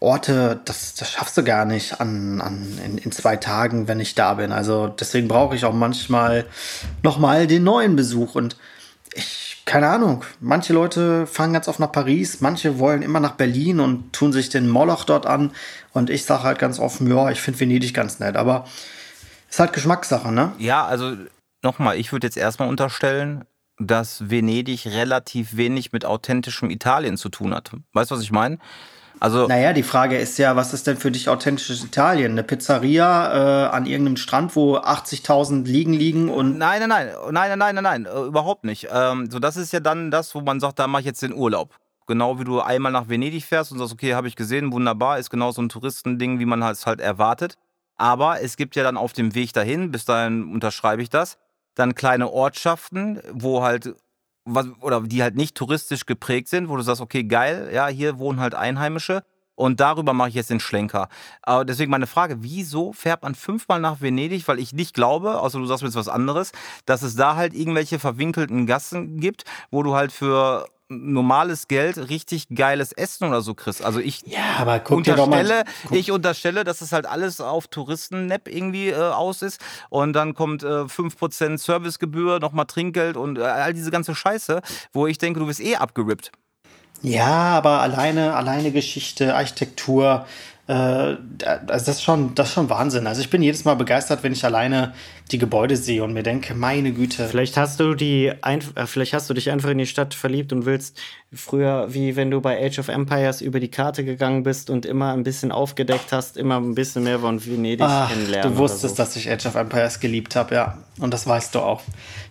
S2: Orte, das, das schaffst du gar nicht an, an, in, in zwei Tagen, wenn ich da bin. Also deswegen brauche ich auch manchmal nochmal den neuen Besuch. Und ich, keine Ahnung, manche Leute fahren ganz oft nach Paris, manche wollen immer nach Berlin und tun sich den Moloch dort an. Und ich sage halt ganz offen, ja, ich finde Venedig ganz nett. Aber ist halt Geschmackssache, ne?
S4: Ja, also nochmal, ich würde jetzt erstmal unterstellen, dass Venedig relativ wenig mit authentischem Italien zu tun hat. Weißt du, was ich meine? Also,
S2: Naja, die Frage ist ja, was ist denn für dich authentisches Italien? Eine Pizzeria äh, an irgendeinem Strand, wo 80.000 liegen liegen und
S4: nein, nein, nein, nein, nein, nein, nein, äh, überhaupt nicht. Ähm, so, das ist ja dann das, wo man sagt, da mache ich jetzt den Urlaub. Genau wie du einmal nach Venedig fährst und sagst, okay, habe ich gesehen, wunderbar, ist genau so ein Touristending, wie man es halt erwartet. Aber es gibt ja dann auf dem Weg dahin, bis dahin unterschreibe ich das, dann kleine Ortschaften, wo halt oder die halt nicht touristisch geprägt sind, wo du sagst, okay, geil, ja, hier wohnen halt Einheimische und darüber mache ich jetzt den Schlenker. Aber deswegen meine Frage, wieso fährt man fünfmal nach Venedig? Weil ich nicht glaube, außer du sagst mir jetzt was anderes, dass es da halt irgendwelche verwinkelten Gassen gibt, wo du halt für normales Geld richtig geiles Essen oder so kriegst. Also ich
S2: Ja, aber guck dir doch mal-
S4: unterstelle, ich unterstelle, dass es halt alles auf Touristen-Nap irgendwie äh, aus ist und dann kommt äh, 5% Servicegebühr, nochmal Trinkgeld und äh, all diese ganze Scheiße, wo ich denke, du wirst eh abgerippt.
S2: Ja, aber alleine, alleine Geschichte, Architektur, äh, also das ist schon, das ist schon Wahnsinn. Also ich bin jedes Mal begeistert, wenn ich alleine die Gebäude sehe und mir denke, meine Güte.
S3: Vielleicht hast du die einf- äh, vielleicht hast du dich einfach in die Stadt verliebt und willst früher, wie wenn du bei Age of Empires über die Karte gegangen bist und immer ein bisschen aufgedeckt hast, immer ein bisschen mehr von Venedig
S2: Ach,
S3: kennenlernen.
S2: du wusstest,
S3: so.
S2: dass ich Age of Empires geliebt habe, ja. Und das weißt du auch.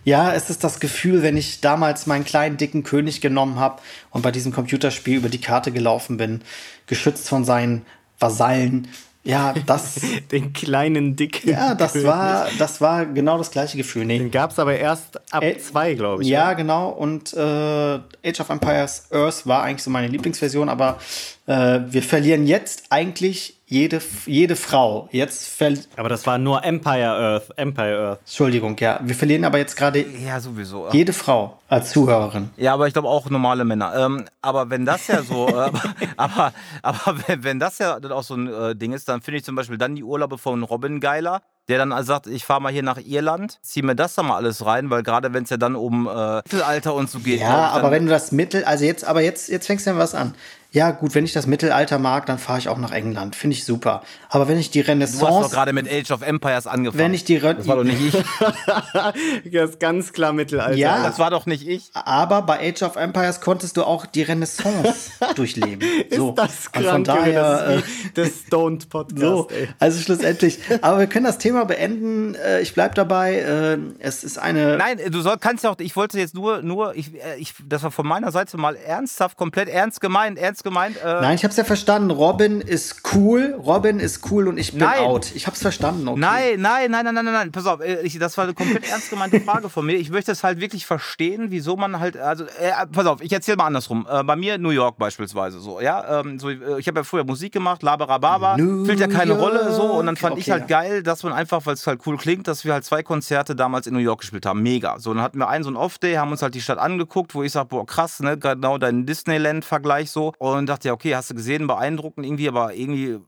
S2: Ja, es ist das Gefühl, wenn ich damals meinen kleinen dicken König genommen habe und bei diesem Computerspiel über die Karte gelaufen bin, geschützt von seinen Vasallen. Ja, das, *laughs*
S3: den kleinen dicken.
S2: ja, das
S3: König.
S2: war, das war genau das gleiche Gefühl. Nee,
S3: Den gab es aber erst ab
S2: Äh,
S3: zwei, glaube ich.
S2: Ja, genau. Und äh, Age of Empires Earth war eigentlich so meine Lieblingsversion, aber äh, wir verlieren jetzt eigentlich jede, jede Frau. Jetzt ver
S3: Aber das war nur Empire Earth. Empire Earth.
S2: Entschuldigung, ja. Wir verlieren aber jetzt gerade
S4: Ja, sowieso.
S2: jede Frau als Zuhörerin.
S4: Ja, aber ich glaube auch normale Männer. Ähm, aber wenn das ja so, äh, *laughs* aber, aber wenn, wenn das ja dann auch so ein äh, Ding ist, dann finde ich zum Beispiel dann die Urlaube von Robin geiler, der dann also sagt, ich fahre mal hier nach Irland, zieh mir das da mal alles rein, weil gerade wenn es ja dann um äh, Mittelalter und so geht.
S2: Ja, aber wenn du das Mittel, also jetzt, aber jetzt, jetzt fängst du ja was an. Ja, gut, wenn ich das Mittelalter mag, dann fahre ich auch nach England. Finde ich super. Aber wenn ich die
S4: Du hast doch
S2: Renaissance,
S4: gerade mit Age of Empires angefangen.
S2: wenn ich die Re
S4: das war doch nicht ich. *laughs*
S3: Das ist ganz klar Mittelalter.
S2: Ja.
S4: Das war doch nicht ich.
S2: aber bei Age of Empires konntest du auch die Renaissance *laughs* durchleben. So.
S3: Ist das
S2: Und
S3: krank,
S2: von daher, äh,
S3: das ist wie der Stoned Podcast, *laughs*
S2: So,
S3: ey.
S2: also schlussendlich. Aber wir können das Thema beenden. Äh, Ich bleibe dabei. Äh, Es ist eine.
S4: Nein, du soll, kannst ja auch, ich wollte jetzt nur, nur ich, äh, ich, das war von meiner Seite mal ernsthaft, komplett ernst gemeint, ernst gemeint. Äh,
S2: Nein, ich habe es ja verstanden. Robin ist cool. Robin ist cool und ich bin
S4: Nein.
S2: out. Ich habe es verstanden. Okay.
S4: Nein, nein, nein, nein, nein, nein, nein. Pass auf, äh, ich, das war eine komplett ernst gemeinte Frage von mir. Ich möchte es halt wirklich verstehen, wieso man halt, also, äh, pass auf, ich erzähle mal andersrum. Äh, bei mir New York beispielsweise so, ja. Ähm, so, äh, ich habe ja früher Musik gemacht, Laberababa,
S2: New
S4: spielt ja keine
S2: York.
S4: Rolle so. Und dann fand ich
S2: Okay,
S4: halt
S2: ja.
S4: geil, dass man einfach, weil es halt cool klingt, dass wir halt zwei Konzerte damals in New York gespielt haben. Mega. So, dann hatten wir einen so einen Off-Day, haben uns halt die Stadt angeguckt, wo ich sage, boah, krass, ne, genau dein Disneyland-Vergleich so. Und dachte ja, okay, hast du gesehen, beeindruckend irgendwie, aber irgendwie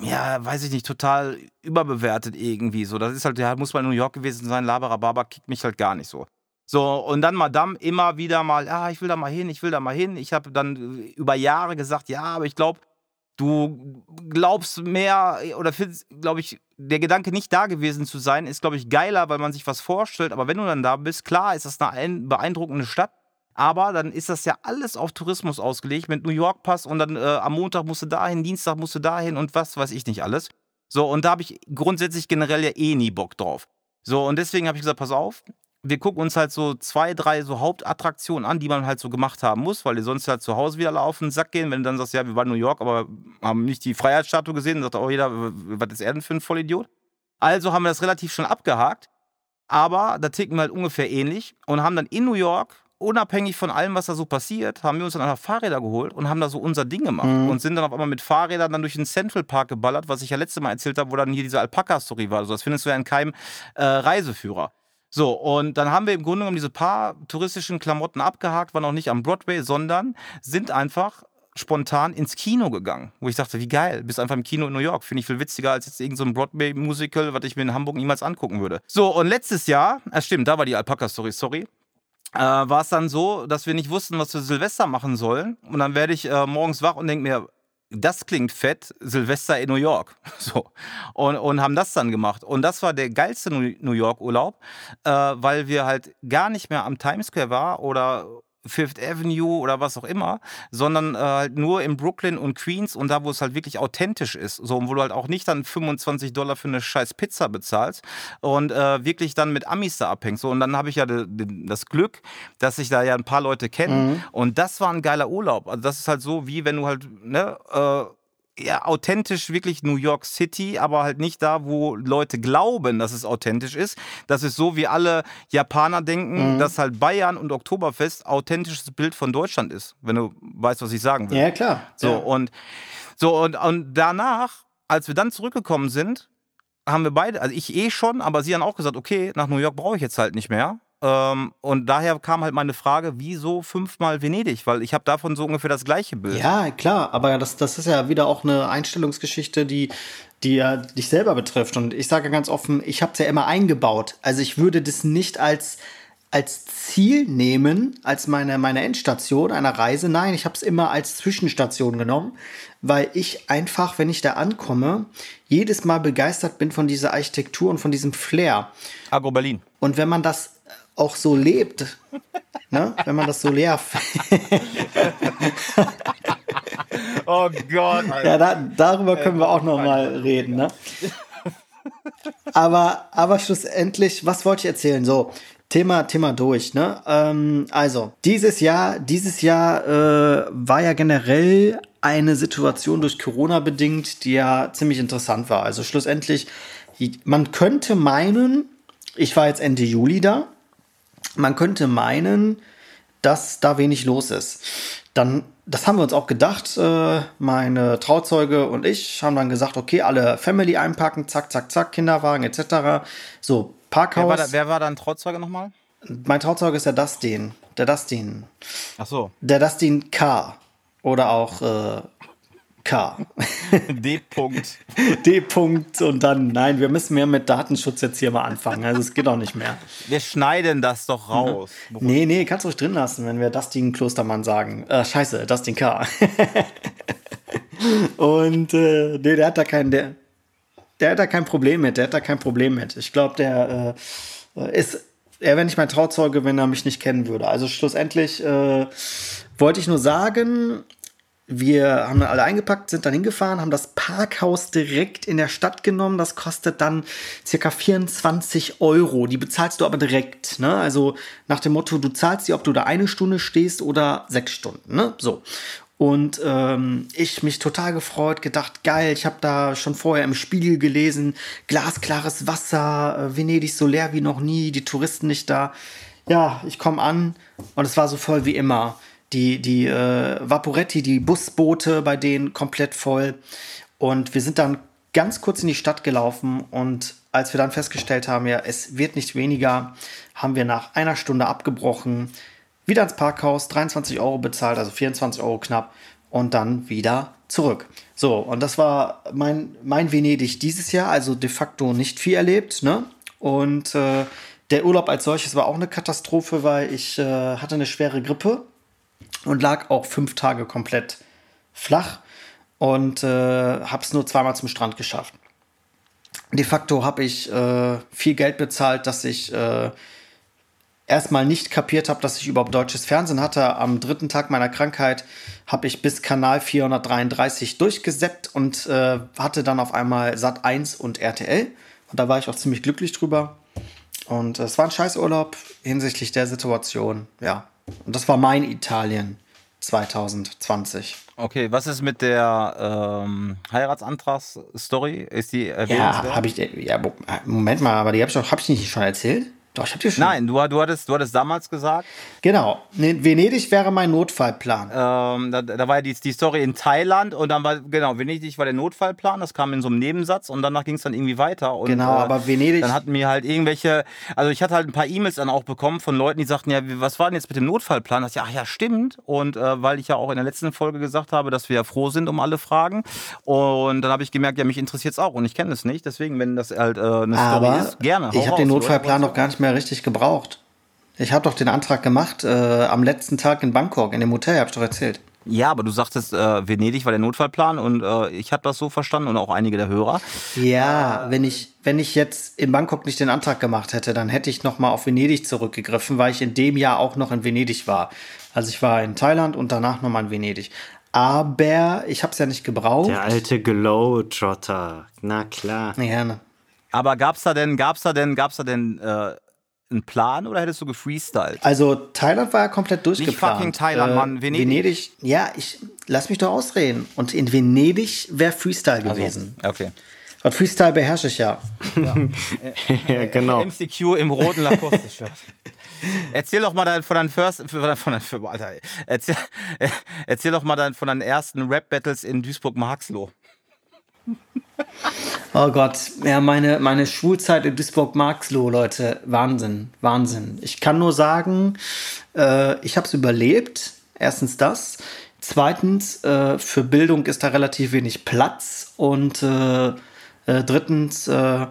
S4: ja, weiß ich nicht, total überbewertet irgendwie. So, das ist halt, ja, muss mal in New York gewesen sein, Laberababa kickt mich halt gar nicht so. So, und dann Madame immer wieder mal, ah, ich will da mal hin, ich will da mal hin. Ich habe dann über Jahre gesagt, ja, aber ich glaube, du glaubst mehr oder findest, glaube ich, der Gedanke nicht da gewesen zu sein, ist, glaube ich, geiler, weil man sich was vorstellt. Aber wenn du dann da bist, klar, ist das eine ein- beeindruckende Stadt. Aber dann ist das ja alles auf Tourismus ausgelegt mit New York Pass und dann äh, am Montag musst du dahin, Dienstag musst du dahin und was weiß ich nicht alles. So, und da habe ich grundsätzlich generell ja eh nie Bock drauf. So, und deswegen habe ich gesagt, pass auf, wir gucken uns halt so zwei, drei so Hauptattraktionen an, die man halt so gemacht haben muss, weil die sonst halt zu Hause wieder auf den Sack gehen. Wenn du dann sagst, ja, wir waren in New York, aber haben nicht die Freiheitsstatue gesehen, dann sagt auch jeder, was ist er denn für ein Vollidiot? Also haben wir das relativ schon abgehakt, aber da ticken wir halt ungefähr ähnlich und haben dann in New York, unabhängig von allem, was da so passiert, haben wir uns dann einfach Fahrräder geholt und haben da so unser Ding gemacht und sind dann auf einmal mit Fahrrädern dann durch den Central Park geballert, was ich ja letztes Mal erzählt habe, wo dann hier diese Alpaka-Story war. Also das findest du ja in keinem äh, Reiseführer. So, und dann haben wir im Grunde genommen diese paar touristischen Klamotten abgehakt, waren auch nicht am Broadway, sondern sind einfach spontan ins Kino gegangen. Wo ich dachte, wie geil, bist einfach im Kino in New York. Finde ich viel witziger als jetzt irgendein so Broadway-Musical, was ich mir in Hamburg niemals angucken würde. So, und letztes Jahr, äh, stimmt, da war die Alpaka-Story, sorry. Äh, war es dann so, dass wir nicht wussten, was wir Silvester machen sollen. Und dann werde ich äh, morgens wach und denke mir, das klingt fett, Silvester in New York. *laughs* So. Und, und haben das dann gemacht. Und das war der geilste New York-Urlaub, äh, weil wir halt gar nicht mehr am Times Square war oder Fifth Avenue oder was auch immer, sondern äh, halt nur in Brooklyn und Queens und da, wo es halt wirklich authentisch ist. So, und wo du halt auch nicht dann 25 Dollar für eine scheiß Pizza bezahlst und äh, wirklich dann mit Amis da abhängst. So, und dann habe ich ja das Glück, dass sich da ja ein paar Leute kennen. Mhm. Und das war ein geiler Urlaub. Also das ist halt so, wie wenn du halt, ne, äh, ja, authentisch wirklich New York City, aber halt nicht da, wo Leute glauben, dass es authentisch ist. Das ist so, wie alle Japaner denken, mhm. dass halt Bayern und Oktoberfest authentisches Bild von Deutschland ist, wenn du weißt, was ich sagen will.
S2: Ja, klar.
S4: So,
S2: ja.
S4: und so, und, und danach, als wir dann zurückgekommen sind, haben wir beide, also ich eh schon, aber sie haben auch gesagt, okay, nach New York brauche ich jetzt halt nicht mehr. Ähm, und daher kam halt meine Frage, wieso fünfmal Venedig? Weil ich habe davon so ungefähr das gleiche Bild.
S2: Ja, klar, aber das, das ist ja wieder auch eine Einstellungsgeschichte, die, die ja dich selber betrifft. Und ich sage ganz offen, ich habe es ja immer eingebaut. Also ich würde das nicht als, als Ziel nehmen, als meine, meine Endstation einer Reise. Nein, ich habe es immer als Zwischenstation genommen, weil ich einfach, wenn ich da ankomme, jedes Mal begeistert bin von dieser Architektur und von diesem Flair.
S4: Agro Berlin.
S2: Und wenn man das auch so lebt, ne? wenn man das so leer. *laughs*
S4: oh Gott. Alter.
S2: Ja, da, darüber können wir auch noch mal reden. Ne? *laughs* Aber, aber schlussendlich, was wollte ich erzählen? So, Thema, Thema durch. Ne? Ähm, also, dieses Jahr, dieses Jahr äh, war ja generell eine Situation durch Corona bedingt, die ja ziemlich interessant war. Also schlussendlich, man könnte meinen, ich war jetzt Ende Juli da, man könnte meinen, dass da wenig los ist. Dann, das haben wir uns auch gedacht. Äh, meine Trauzeuge und ich haben dann gesagt, okay, alle Family einpacken, zack, zack, zack, Kinderwagen etc. So, Parkhaus. Wer
S4: war, da, wer war dann Trauzeuge nochmal?
S2: Mein Trauzeuge ist der Dustin. Der Dustin.
S4: Ach so.
S2: Der Dustin K. Oder auch äh, K.
S4: D. -Punkt. *laughs*
S2: D. -Punkt und dann, nein, wir müssen mehr mit Datenschutz jetzt hier mal anfangen. Also es geht auch nicht mehr.
S4: Wir schneiden das doch raus.
S2: Ja. Nee, nee, kannst du ruhig drin lassen, wenn wir Dustin Klostermann sagen. Äh, scheiße, Dustin K. *laughs* und äh, nee, der hat da kein, der, der hat da kein Problem mit. Der hat da kein Problem mit. Ich glaube, der äh, ist, er wäre nicht mein Trauzeuge, wenn er mich nicht kennen würde. Also schlussendlich äh, wollte ich nur sagen, wir haben dann alle eingepackt, sind dann hingefahren, haben das Parkhaus direkt in der Stadt genommen. Das kostet dann circa 24 Euro. Die bezahlst du aber direkt. Ne? Also nach dem Motto, du zahlst die, ob du da eine Stunde stehst oder sechs Stunden. Ne? So. Und ähm, ich mich total gefreut, gedacht, geil, ich habe da schon vorher im Spiegel gelesen, glasklares Wasser, äh, Venedig so leer wie noch nie, die Touristen nicht da. Ja, ich komme an und es war so voll wie immer die, die äh, Vaporetti, die Busboote bei denen komplett voll. Und wir sind dann ganz kurz in die Stadt gelaufen und als wir dann festgestellt haben, ja, es wird nicht weniger, haben wir nach einer Stunde abgebrochen, wieder ins Parkhaus, 23 Euro bezahlt, also 24 Euro knapp und dann wieder zurück. So, und das war mein, mein Venedig dieses Jahr, also de facto nicht viel erlebt, ne? Und äh, der Urlaub als solches war auch eine Katastrophe, weil ich äh, hatte eine schwere Grippe und lag auch fünf Tage komplett flach und äh, habe es nur zweimal zum Strand geschafft. De facto habe ich äh, viel Geld bezahlt, dass ich äh, erstmal nicht kapiert habe, dass ich überhaupt deutsches Fernsehen hatte. Am dritten Tag meiner Krankheit habe ich bis Kanal 433 durchgesäppt und äh, hatte dann auf einmal Sat 1 und RTL. Und da war ich auch ziemlich glücklich drüber. Und es war ein Scheißurlaub hinsichtlich der Situation. Ja, und das war mein Italien 2020.
S4: Okay, was ist mit der ähm, Heiratsantragsstory? Ist die
S2: erwähnenswert? Ja, habe ich. Ja, Moment mal, aber die habe ich doch, habe ich nicht schon erzählt? Doch, ich hab dir schon.
S4: Nein, du, du, hattest, du hattest damals gesagt.
S2: Genau. Venedig wäre mein Notfallplan.
S4: Ähm, da, da, war ja die, die Story in Thailand und dann war, genau, Venedig war der Notfallplan. Das kam in so einem Nebensatz und danach ging es dann irgendwie weiter. Und,
S2: genau, äh, aber Venedig.
S4: Dann hatten wir halt irgendwelche, also ich hatte halt ein paar E-Mails dann auch bekommen von Leuten, die sagten, ja, was war denn jetzt mit dem Notfallplan? Das ja, ach ja, stimmt. Und äh, weil ich ja auch in der letzten Folge gesagt habe, dass wir ja froh sind um alle Fragen. Und dann habe ich gemerkt, ja, mich interessiert es auch und ich kenne es nicht. Deswegen, wenn das halt äh, eine
S2: aber Story ist, gerne. Ich habe den Notfallplan noch gar nicht mehr richtig gebraucht. Ich habe doch den Antrag gemacht äh, am letzten Tag in Bangkok, in dem Hotel, habe ich doch erzählt.
S4: Ja, aber du sagtest, äh, Venedig war der Notfallplan und äh, ich habe das so verstanden und auch einige der Hörer.
S2: Ja, wenn ich, wenn ich jetzt in Bangkok nicht den Antrag gemacht hätte, dann hätte ich noch mal auf Venedig zurückgegriffen, weil ich in dem Jahr auch noch in Venedig war. Also ich war in Thailand und danach noch mal in Venedig. Aber ich habe es ja nicht gebraucht.
S3: Der alte Glow-Trotter. Na klar.
S2: Ja, ne.
S4: Aber gab's da denn, gab's da denn, gab's da denn äh, einen Plan oder hättest du gefreestylt?
S2: Also Thailand war ja komplett durchgeplant.
S4: fucking Thailand, Mann, Venedig.
S2: Venedig, ja, ich lass mich doch ausreden. Und in Venedig wäre Freestyle gewesen.
S4: Okay.
S2: Und Freestyle beherrsche ich ja.
S3: Ja, *laughs* genau.
S4: MCQ im roten Lacoste-Shirt. *laughs* Erzähl doch mal dein, von deinen First, von deinen, von deinen, Alter, erzähl, *laughs* erzähl doch mal dein, von deinen ersten Rap-Battles in Duisburg-Marxloh.
S2: Oh Gott, ja, meine, meine Schulzeit in Duisburg-Marxloh, Leute, Wahnsinn, Wahnsinn. Ich kann nur sagen, äh, ich habe es überlebt. Erstens das. Zweitens, äh, für Bildung ist da relativ wenig Platz. Und äh, äh, drittens, äh,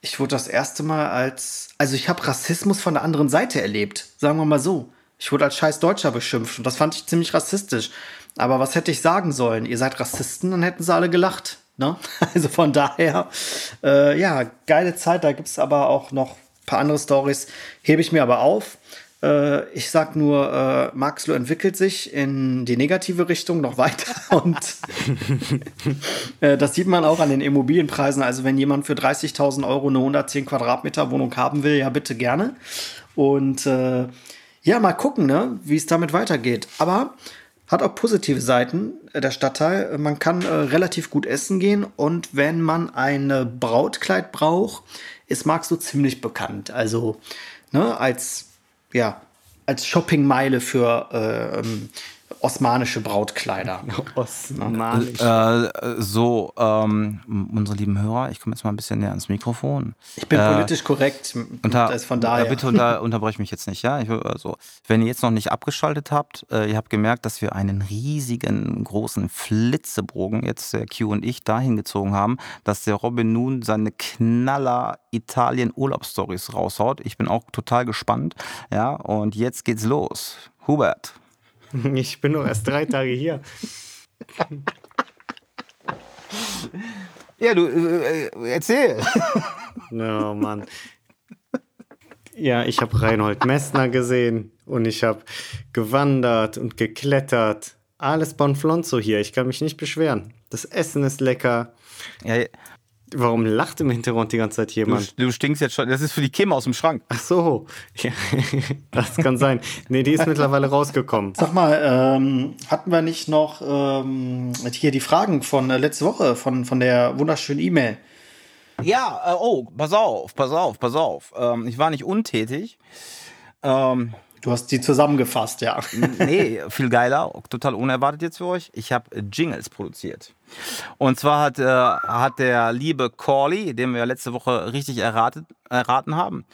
S2: ich wurde das erste Mal als, also ich habe Rassismus von der anderen Seite erlebt, sagen wir mal so. Ich wurde als scheiß Deutscher beschimpft und das fand ich ziemlich rassistisch. Aber was hätte ich sagen sollen? Ihr seid Rassisten, dann hätten sie alle gelacht. Ne? *laughs* Also von daher, äh, ja, geile Zeit. Da gibt es aber auch noch ein paar andere Stories. Hebe ich mir aber auf. Äh, ich sag nur, äh, Maxlow entwickelt sich in die negative Richtung noch weiter. *laughs* Und äh, das sieht man auch an den Immobilienpreisen. Also wenn jemand für 30.000 Euro eine 110 Quadratmeter Wohnung haben will, ja bitte gerne. Und äh, ja, mal gucken, ne, wie es damit weitergeht. Aber hat auch positive Seiten, äh, der Stadtteil. Man kann äh, relativ gut essen gehen und wenn man ein äh, Brautkleid braucht, ist Marx so ziemlich bekannt. Also ne, als, ja, als Shoppingmeile für äh, ähm, osmanische Brautkleider. *laughs*
S3: Osmanisch.
S4: Äh, so, ähm, unsere lieben Hörer, ich komme jetzt mal ein bisschen näher ans Mikrofon.
S2: Ich bin
S4: Äh,
S2: politisch korrekt.
S4: Unter,
S2: das von daher.
S4: Äh, bitte unter, unterbrech mich jetzt nicht, ja? Ich, will- also, wenn ihr jetzt noch nicht abgeschaltet habt, äh, ihr habt gemerkt, dass wir einen riesigen, großen Flitzebogen, jetzt der Q und ich, dahin gezogen haben, dass der Robin nun seine Knaller Italien-Urlaubsstories raushaut. Ich bin auch total gespannt, ja? Und jetzt geht's los. Hubert. *laughs*
S3: Ich bin nur erst drei Tage hier.
S4: Ja, du, äh, erzähl.
S3: Oh Mann. Ja, ich habe Reinhold Messner gesehen und ich habe gewandert und geklettert. Alles Bonflonzo hier, ich kann mich nicht beschweren. Das Essen ist lecker.
S4: Ja,
S3: Warum lacht im Hintergrund die ganze Zeit
S4: du,
S3: jemand?
S4: du stinkst jetzt schon. Das ist für die Kim aus dem Schrank.
S3: Ach so, ja, *laughs* das kann sein. Nee, die ist mittlerweile rausgekommen.
S2: Sag mal, ähm, hatten wir nicht noch ähm, hier die Fragen von äh, letzte Woche, von, von der wunderschönen E-Mail?
S4: Ja, äh, oh, pass auf, pass auf, pass auf. Ähm, ich war nicht untätig. Ähm,
S2: Du hast die zusammengefasst, ja.
S4: nee, viel geiler, total unerwartet jetzt für euch. Ich habe Jingles produziert. Und zwar hat, äh, hat der liebe Corley, den wir letzte Woche richtig erratet, erraten haben,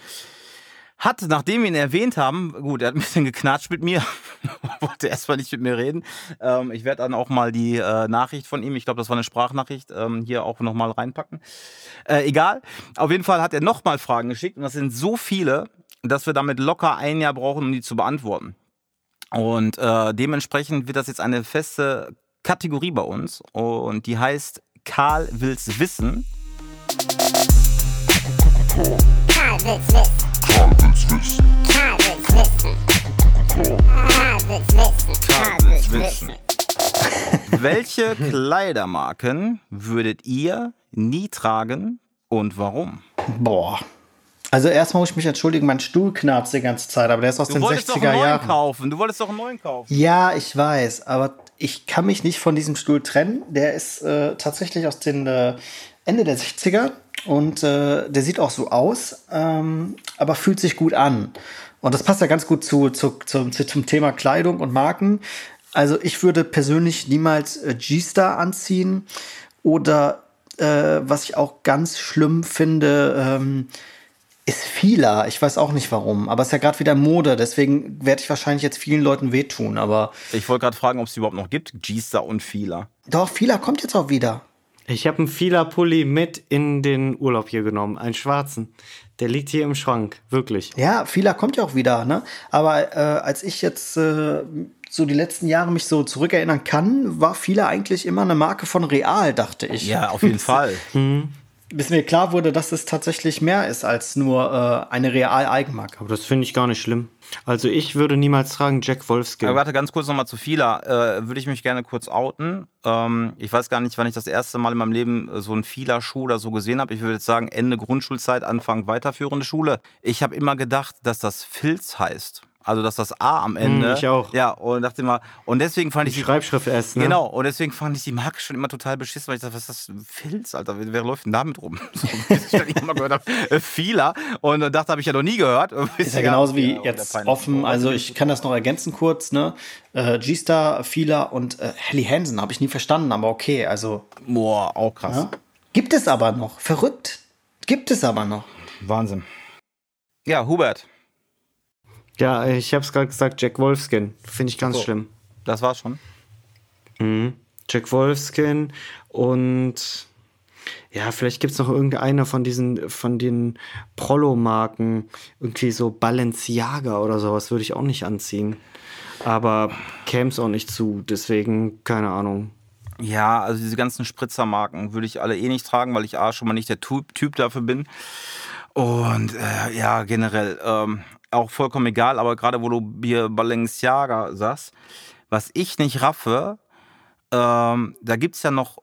S4: hat, nachdem wir ihn erwähnt haben, gut, er hat ein bisschen geknatscht mit mir, *laughs* wollte erstmal nicht mit mir reden. Ähm, ich werde dann auch mal die äh, Nachricht von ihm, ich glaube, das war eine Sprachnachricht, ähm, hier auch nochmal reinpacken. Äh, egal, auf jeden Fall hat er nochmal Fragen geschickt und das sind so viele, dass wir damit locker ein Jahr brauchen, um die zu beantworten. Und äh, dementsprechend wird das jetzt eine feste Kategorie bei uns und die heißt Karl will's wissen.
S1: Karl will's wissen. Karl will's wissen. Karl will's wissen. Karl will's wissen.
S4: Welche Kleidermarken würdet ihr nie tragen und warum?
S2: Boah. Also erstmal muss ich mich entschuldigen, mein Stuhl knarzt die ganze Zeit, aber der ist aus
S4: Du
S2: den
S4: wolltest doch
S2: 60er
S4: einen neuen
S2: Jahren.
S4: kaufen. Du wolltest doch einen neuen kaufen.
S2: Ja, ich weiß, aber ich kann mich nicht von diesem Stuhl trennen. Der ist äh, tatsächlich aus den äh, Ende der 60er und äh, der sieht auch so aus, ähm, aber fühlt sich gut an. Und das passt ja ganz gut zu, zu, zum, zu, zum Thema Kleidung und Marken. Also ich würde persönlich niemals äh, G-Star anziehen oder äh, was ich auch ganz schlimm finde, ähm, ist Fila. Ich weiß auch nicht warum, aber es ist ja gerade wieder Mode, deswegen werde ich wahrscheinlich jetzt vielen Leuten wehtun, aber
S4: Ich wollte gerade fragen, ob es die überhaupt noch gibt. G-Star und Fila.
S2: doch, Fila kommt jetzt auch wieder.
S3: Ich habe einen Fila-Pulli mit in den Urlaub hier genommen, einen schwarzen. Der liegt hier im Schrank, wirklich.
S2: Ja, Fila kommt ja auch wieder, ne? Aber äh, als ich jetzt äh, so die letzten Jahre mich so zurückerinnern kann, war Fila eigentlich immer eine Marke von Real, dachte ich.
S4: Ja, auf jeden *laughs* Fall.
S2: Bis mir klar wurde, dass es tatsächlich mehr ist als nur äh, eine Real-Eigenmarke.
S3: Aber das finde ich gar nicht schlimm. Also ich würde niemals tragen Jack Wolfskin.
S4: Aber warte, ganz kurz nochmal zu Fila. Äh, würde ich mich gerne kurz outen. Ähm, ich weiß gar nicht, wann ich das erste Mal in meinem Leben äh, so einen Fila-Schuh oder so gesehen habe. Ich würde jetzt sagen, Ende Grundschulzeit, Anfang weiterführende Schule. Ich habe immer gedacht, dass das Filz heißt. Also, dass das A am Ende.
S3: Hm, ich auch.
S4: Ja, und dachte immer, und deswegen fand ich
S3: Die Schreibschrift S, ne?
S4: Genau, und deswegen fand ich die Marke schon immer total beschissen, weil ich dachte, was ist das? Filz, Alter, wer, läuft denn damit rum? *laughs* So, bis ich immer gehört habe, äh, Fila. Und dachte, habe ich ja noch nie gehört. *laughs*
S2: Ist ja genauso wie
S4: Ja,
S2: jetzt offen, also ich kann das noch ergänzen kurz, ne? Äh, G-Star, Fila und äh, Helly Hansen habe ich nie verstanden, aber okay, also
S4: Boah, auch krass.
S2: ja. gibt es aber noch. Verrückt. Gibt es aber noch.
S4: Wahnsinn. Ja, Hubert,
S3: Ja, ich habe es gerade gesagt, Jack Wolfskin. Finde ich ganz
S4: So.
S3: schlimm.
S4: das war's schon.
S3: Jack Wolfskin und ja, vielleicht gibt es noch irgendeine von diesen, von den Prollo-Marken, irgendwie so Balenciaga oder sowas, würde ich auch nicht anziehen. Aber käme es auch nicht zu, deswegen, keine Ahnung.
S4: Ja, also diese ganzen Spritzermarken würde ich alle eh nicht tragen, weil ich A schon mal nicht der Typ, typ dafür bin. Und äh, ja, generell ähm, auch vollkommen egal, aber gerade wo du hier Balenciaga sagst, was ich nicht raffe, ähm, da gibt es ja noch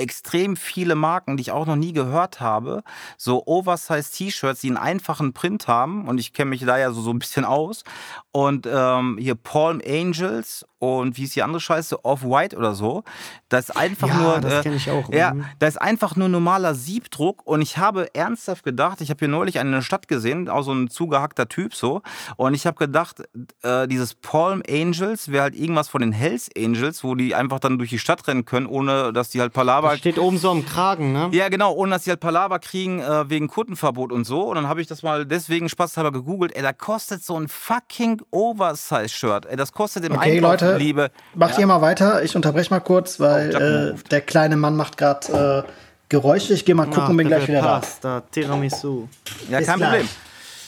S4: extrem viele Marken, die ich auch noch nie gehört habe. So Oversize T-Shirts, die einen einfachen Print haben. Und ich kenne mich da ja so, so ein bisschen aus. Und ähm, hier Palm Angels und wie ist die andere Scheiße? Off-White oder so. Das ist einfach
S3: Ja,
S4: nur.
S3: das kenn ich auch.
S4: Ja,
S3: Mhm.
S4: da ist einfach nur normaler Siebdruck. Und ich habe ernsthaft gedacht, ich habe hier neulich der Stadt gesehen, auch so ein zugehackter Typ so. Und ich habe gedacht, äh, dieses Palm Angels wäre halt irgendwas von den Hells Angels, wo die einfach dann durch die Stadt rennen können, ohne dass die halt Palaver
S3: Das steht oben so am Kragen, ne?
S4: ja, genau, ohne dass sie halt Palaver kriegen äh, wegen Kundenverbot und so. Und dann habe ich das mal deswegen spaßhalber gegoogelt. Ey, da kostet so ein fucking Oversize-Shirt. Ey, das kostet im
S2: Okay,
S4: Einkauf,
S2: Leute,
S4: Liebe.
S2: macht ihr mal weiter. Ich unterbreche mal kurz, weil
S4: Oh,
S2: äh, der kleine Mann macht gerade äh, Geräusche. Ich gehe mal gucken und bin gleich wieder da.
S3: Pasta, Tiramisu.
S4: Ja,
S2: Bis
S4: kein
S2: gleich.
S4: Problem.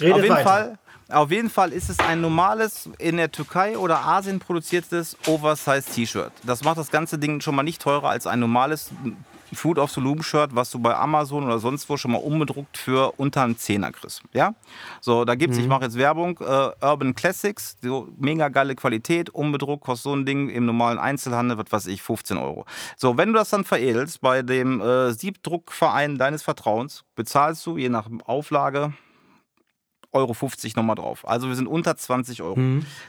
S2: Redet
S4: auf jeden
S2: weiter.
S4: Fall. Auf jeden Fall ist es ein normales, in der Türkei oder Asien produziertes Oversize-T-Shirt. Das macht das ganze Ding schon mal nicht teurer als ein normales Food of the Loom Shirt, was du bei Amazon oder sonst wo schon mal unbedruckt für unter einen Zehner kriegst. Ja? So, da gibt's, ich mache jetzt Werbung, äh, Urban Classics, so mega geile Qualität, unbedruckt, kostet so ein Ding im normalen Einzelhandel, was weiß ich, 15 Euro. So, wenn du das dann veredelst bei dem äh, Siebdruckverein deines Vertrauens, bezahlst du je nach Auflage Euro 50 nochmal drauf. Also wir sind unter 20 Euro.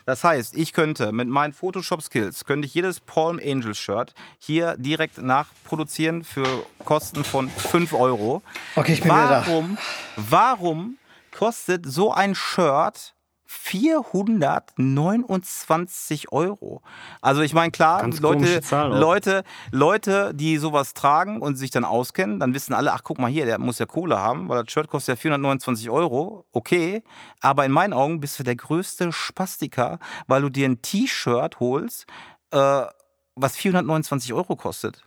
S4: Das heißt, ich könnte mit meinen Photoshop-Skills, könnte ich jedes Palm Angels Shirt hier direkt nachproduzieren für Kosten von 5 Euro.
S2: Okay, ich bin wieder da.
S4: warum, warum kostet so ein Shirt 429 Euro. Also ich meine, klar,
S3: Ganz
S4: Leute,
S3: Zahl.
S4: Leute, Leute, die sowas tragen und sich dann auskennen, dann wissen alle, ach guck mal hier, der muss ja Kohle haben, weil das Shirt kostet ja 429 Euro. Okay, aber in meinen Augen bist du der größte Spastiker, weil du dir ein T-Shirt holst, äh, was 429 Euro kostet.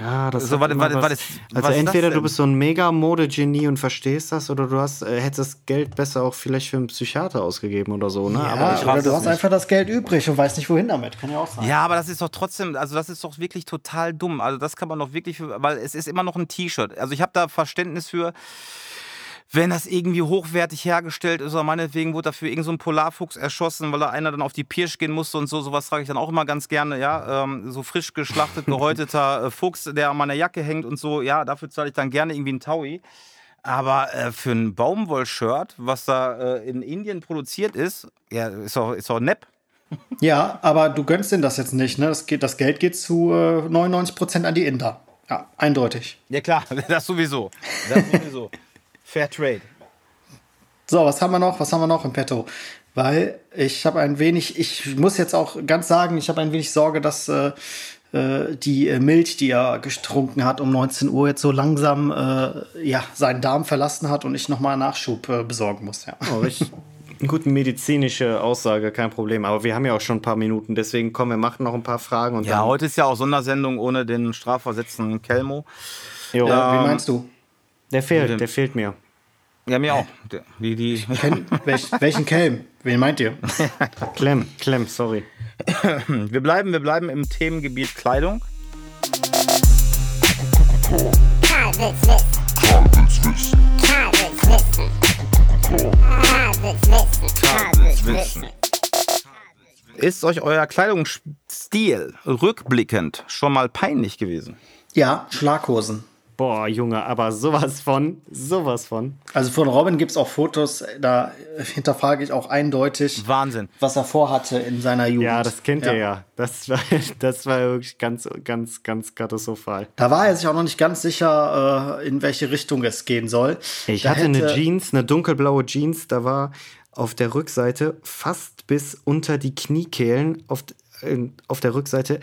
S3: Ja, das
S4: So, warte, warte, warte,
S3: Also
S4: was ist das
S3: entweder du bist so ein Mega-Mode-Genie und verstehst das, oder du hast, äh, hättest das Geld besser auch vielleicht für einen Psychiater ausgegeben oder so, ne?
S2: Ja,
S3: Aber ich
S2: oder du hast
S3: nicht.
S2: einfach das Geld übrig und weißt nicht, wohin damit. Kann ja auch sein.
S4: Ja, aber das ist doch trotzdem, also das ist doch wirklich total dumm. Also das kann man doch wirklich, für, weil es ist immer noch ein T-Shirt. Also ich habe da Verständnis für, wenn das irgendwie hochwertig hergestellt ist oder meinetwegen wurde dafür irgend so ein Polarfuchs erschossen, weil da einer dann auf die Pirsch gehen musste und so, sowas trage ich dann auch immer ganz gerne, ja. Ähm, so frisch geschlachtet, gehäuteter äh, Fuchs, der an meiner Jacke hängt und so, ja, dafür zahle ich dann gerne irgendwie einen Taui. Aber äh, für ein Baumwollshirt, was da äh, in Indien produziert ist, ja, ist doch, ist doch nepp.
S2: Ja, aber du gönnst denen das jetzt nicht. Ne? Das, geht, das Geld geht zu äh, 99% an die Inder. Ja, eindeutig.
S4: Ja klar, *laughs* das sowieso. Das sowieso. Fair Trade.
S2: So, was haben wir noch? Was haben wir noch im Petto? Weil ich habe ein wenig, ich muss jetzt auch ganz sagen, ich habe ein wenig Sorge, dass äh, äh, die äh, Milch, die er getrunken hat um 19 Uhr, jetzt so langsam äh, ja, seinen Darm verlassen hat und ich nochmal Nachschub äh, besorgen muss. Ja.
S3: Oh, ich, eine gute medizinische Aussage, kein Problem. Aber wir haben ja auch schon ein paar Minuten, deswegen kommen wir machen noch ein paar Fragen und
S4: Ja,
S3: dann.
S4: heute ist ja auch Sondersendung ohne den strafversetzten Kelmo.
S3: Jo,
S2: Äh, wie meinst du?
S3: Der fehlt, der fehlt mir.
S4: Ja, mir auch. Der- Die, die,
S2: Ken, welch, *laughs* welchen Kelm? Wen meint ihr?
S3: Clem, Clem, sorry.
S4: wir, bleiben, wir bleiben im Themengebiet Kleidung. Ist euch euer Kleidungsstil rückblickend schon mal peinlich gewesen?
S2: Ja, Schlaghosen.
S3: Boah, Junge, aber sowas von, sowas von.
S2: Also von Robin gibt es auch Fotos, da hinterfrage ich auch eindeutig,
S4: Wahnsinn.
S2: was er vorhatte in seiner Jugend.
S3: Ja, das kennt ihr ja. Das war, *laughs* das war wirklich ganz, ganz, ganz katastrophal.
S2: Da war er sich auch noch nicht ganz sicher, äh, in welche Richtung es gehen soll.
S3: Ich
S2: Da
S3: hatte eine Jeans, eine dunkelblaue Jeans, da war auf der Rückseite fast bis unter die Kniekehlen auf, auf der Rückseite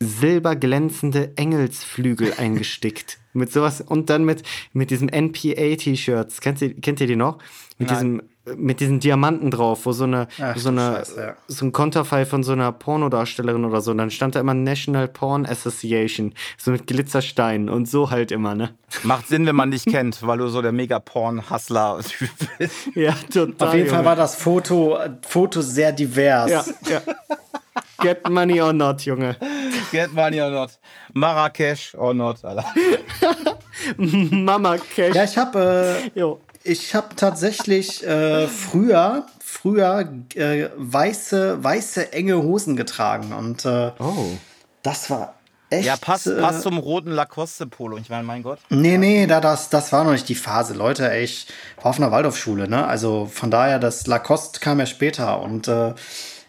S3: silberglänzende Engelsflügel eingestickt. Mit sowas und dann mit, mit diesem NPA-T-Shirts. Kennt ihr, kennt ihr die noch? Mit diesem, mit diesen Diamanten drauf, wo so eine,
S2: Ach,
S3: so eine,
S2: Scheiße, ja.
S3: so ein Konterfei von so einer Pornodarstellerin oder so. Und dann stand da immer National Porn Association, so mit Glitzersteinen und so halt immer, ne?
S4: Macht Sinn, wenn man dich kennt, weil du so der Mega-Porn-Hustler-Typ bist. *laughs*
S3: Ja, total.
S2: Auf jeden Fall war das Foto, Foto sehr divers.
S3: Ja, ja. Get money or not, Junge.
S4: Get money or not. Marrakesch or not, Alter. *laughs*
S3: Mama Cash.
S2: Ja, ich habe äh,
S3: Jo.
S2: Ich habe tatsächlich äh, früher früher äh, weiße weiße enge Hosen getragen und äh,
S3: Oh.
S2: das war echt
S4: Ja, passt,
S2: äh,
S4: passt zum roten Lacoste-Polo. Ich meine, mein Gott.
S2: Nee, nee, da, das, das war noch nicht die Phase. Leute, ey, ich war auf einer Waldorfschule, ne? Also von daher, das Lacoste kam ja später. Und äh,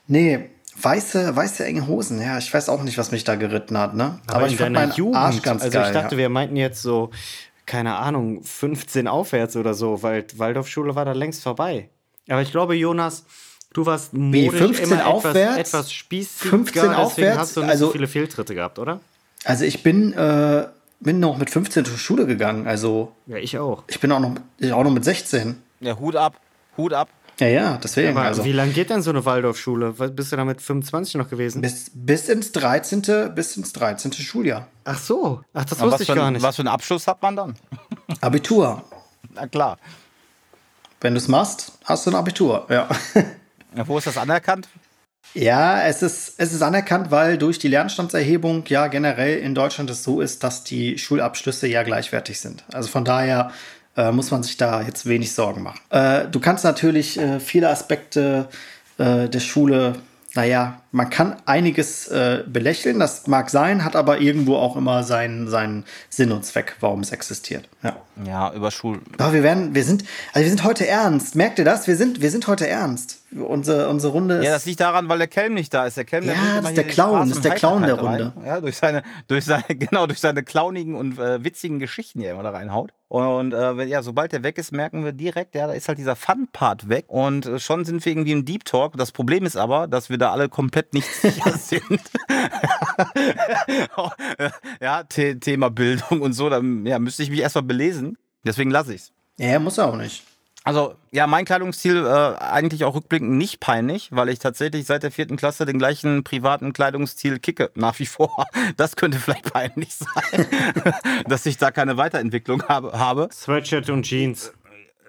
S2: nee, weiße, weiße enge Hosen, ja, ich weiß auch nicht, was mich da geritten hat, ne? Aber, ich fand meinen Arsch ganz
S3: also
S2: geil.
S3: ich dachte,
S2: ja.
S3: wir meinten jetzt so, keine Ahnung, 15 aufwärts oder so, weil Waldorfschule war da längst vorbei. Aber ich glaube, Jonas, du warst modisch
S2: 15
S3: immer
S2: aufwärts?
S3: etwas, etwas spießiger,
S2: 15
S3: deswegen
S2: aufwärts?
S3: hast du nicht
S2: Also-
S3: so viele Fehltritte gehabt, oder?
S2: Also ich bin, äh, bin noch mit 15 zur Schule gegangen. Also
S3: Ja, ich auch.
S2: ich bin auch noch, ich auch noch mit 16.
S4: Ja, Hut ab. Hut ab.
S2: Ja, ja, deswegen.
S3: Aber
S2: also
S3: wie lange geht denn so eine Waldorfschule? Was- Bist du da mit 25 noch gewesen?
S2: bis, bis ins 13. bis ins 13. Schuljahr.
S3: Ach so. Ach, das
S4: Aber
S3: wusste
S4: was,
S3: ich
S4: für
S3: gar
S4: ein,
S3: nicht.
S4: was für einen Abschluss hat man dann? *laughs*
S2: Abitur.
S4: Na klar.
S2: Wenn du es machst, hast du ein Abitur. Ja. *laughs*
S4: Ja, wo ist das anerkannt?
S2: Ja, es ist, es ist anerkannt, weil durch die Lernstandserhebung ja generell in Deutschland es so ist, dass die Schulabschlüsse ja gleichwertig sind. Also von daher äh, muss man sich da jetzt wenig Sorgen machen. Äh, du kannst natürlich äh, viele Aspekte äh, der Schule, naja, man kann einiges äh, belächeln, das mag sein, hat aber irgendwo auch immer seinen, seinen Sinn und Zweck, warum es existiert. Ja.
S4: Ja, über Schul.
S2: Aber wir werden, wir sind, also wir sind heute ernst. Merkt ihr das? Wir sind, wir sind heute ernst. Unsere, unsere Runde ist.
S4: Ja, das liegt daran, weil der Kelm nicht da ist. Der Kelm, der
S2: Ja,
S4: immer
S2: ist der Clown, das ist der Clown der Runde.
S4: rein. Ja, durch seine, durch seine, *laughs* genau, durch seine clownigen und äh, witzigen Geschichten, die er immer da reinhaut. Und äh, ja, sobald der weg ist, merken wir direkt, ja, da ist halt dieser Fun-Part weg. Und äh, schon sind wir irgendwie im Deep Talk. Das Problem ist aber, dass wir da alle komplett nicht *laughs* sicher sind. *laughs* ja, The Thema Bildung und so, da ja, müsste ich mich erstmal belesen. Deswegen lasse ich's.
S2: Ja, muss er auch nicht.
S4: Also, ja, mein Kleidungsstil äh, eigentlich auch rückblickend nicht peinlich, weil ich tatsächlich seit der vierten Klasse den gleichen privaten Kleidungsstil kicke, nach wie vor. *laughs* Das könnte vielleicht peinlich sein, dass ich da keine Weiterentwicklung habe. habe.
S3: Sweatshirt und Jeans.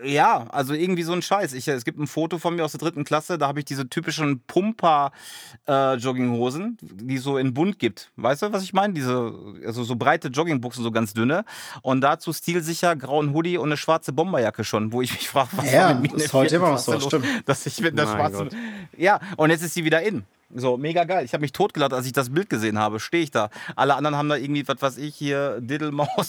S4: Ja, also irgendwie so ein Scheiß. Ich, es gibt ein Foto von mir aus der dritten Klasse, da habe ich diese typischen Pumper-Jogginghosen, die es so in bunt gibt. Weißt du, was ich meine? Diese, also so breite Joggingbuchsen, so ganz dünne. Und dazu stilsicher grauen Hoodie und eine schwarze Bomberjacke schon, wo ich mich frage, was
S2: Ja,
S4: war mit mir
S2: ist heute immer noch so,
S4: los,
S2: stimmt.
S4: dass ich mit einer schwarzen.
S3: Gott.
S4: Ja, und jetzt ist sie wieder in. So, mega geil. Ich habe mich totgelacht, als ich das Bild gesehen habe. Stehe ich da. Alle anderen haben da irgendwie, was weiß ich, hier Diddlemaus. *laughs*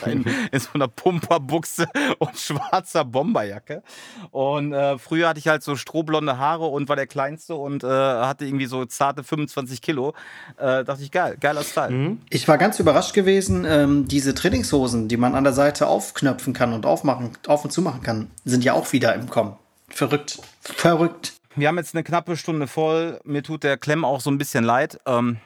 S4: Da in, in so einer Pumperbuchse und schwarzer Bomberjacke. Und äh, früher hatte ich halt so strohblonde Haare und war der Kleinste und äh, hatte irgendwie so zarte 25 Kilo. Äh, dachte ich, geil, geiler Style.
S2: Ich war ganz überrascht gewesen, ähm, diese Trainingshosen, die man an der Seite aufknöpfen kann und aufmachen, auf und zumachen kann, sind ja auch wieder im Kommen. Verrückt. Verrückt.
S4: Wir haben jetzt eine knappe Stunde voll. Mir tut der Klemm auch so ein bisschen leid. Ähm,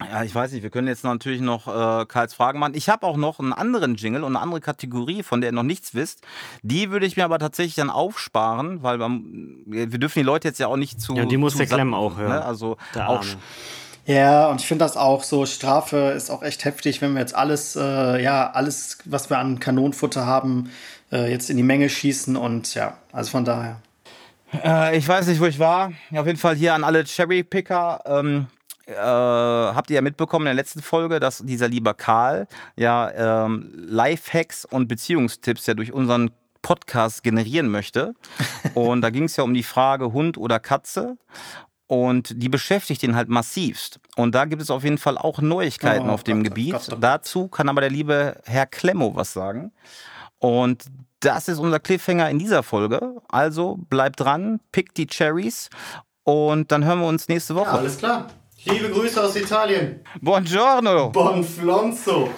S4: ja, ich weiß nicht, wir können jetzt natürlich noch äh, Karls Fragen machen. Ich habe auch noch einen anderen Jingle und eine andere Kategorie, von der ihr noch nichts wisst. Die würde ich mir aber tatsächlich dann aufsparen, weil man, wir dürfen die Leute jetzt ja auch nicht zu.
S3: Ja, die muss der Klemm auch hören.
S4: Ne? Also
S3: Der
S4: auch
S3: Arme.
S2: Ja, und ich finde das auch so, Strafe ist auch echt heftig, wenn wir jetzt alles, äh, ja, alles, was wir an Kanonenfutter haben, äh, jetzt in die Menge schießen und ja, also von daher.
S4: Äh, ich weiß nicht, wo ich war. Auf jeden Fall hier an alle Cherry-Picker. Ähm, äh, habt ihr ja mitbekommen in der letzten Folge, dass dieser lieber Karl ja ähm, Lifehacks und Beziehungstipps ja durch unseren Podcast generieren möchte. *laughs* Und da ging es ja um die Frage Hund oder Katze. Und die beschäftigt ihn halt massivst. Und da gibt es auf jeden Fall auch Neuigkeiten
S2: Oh
S4: auf dem
S2: Gott, oh
S4: Gebiet.
S2: Gott, oh Gott.
S4: Dazu kann aber der liebe Herr Klemmo was sagen. Und das ist unser Cliffhanger in dieser Folge. Also bleibt dran, pickt die Cherries und dann hören wir uns nächste Woche.
S2: alles klar. Liebe Grüße aus Italien.
S4: Buongiorno!
S2: Bonflonzo.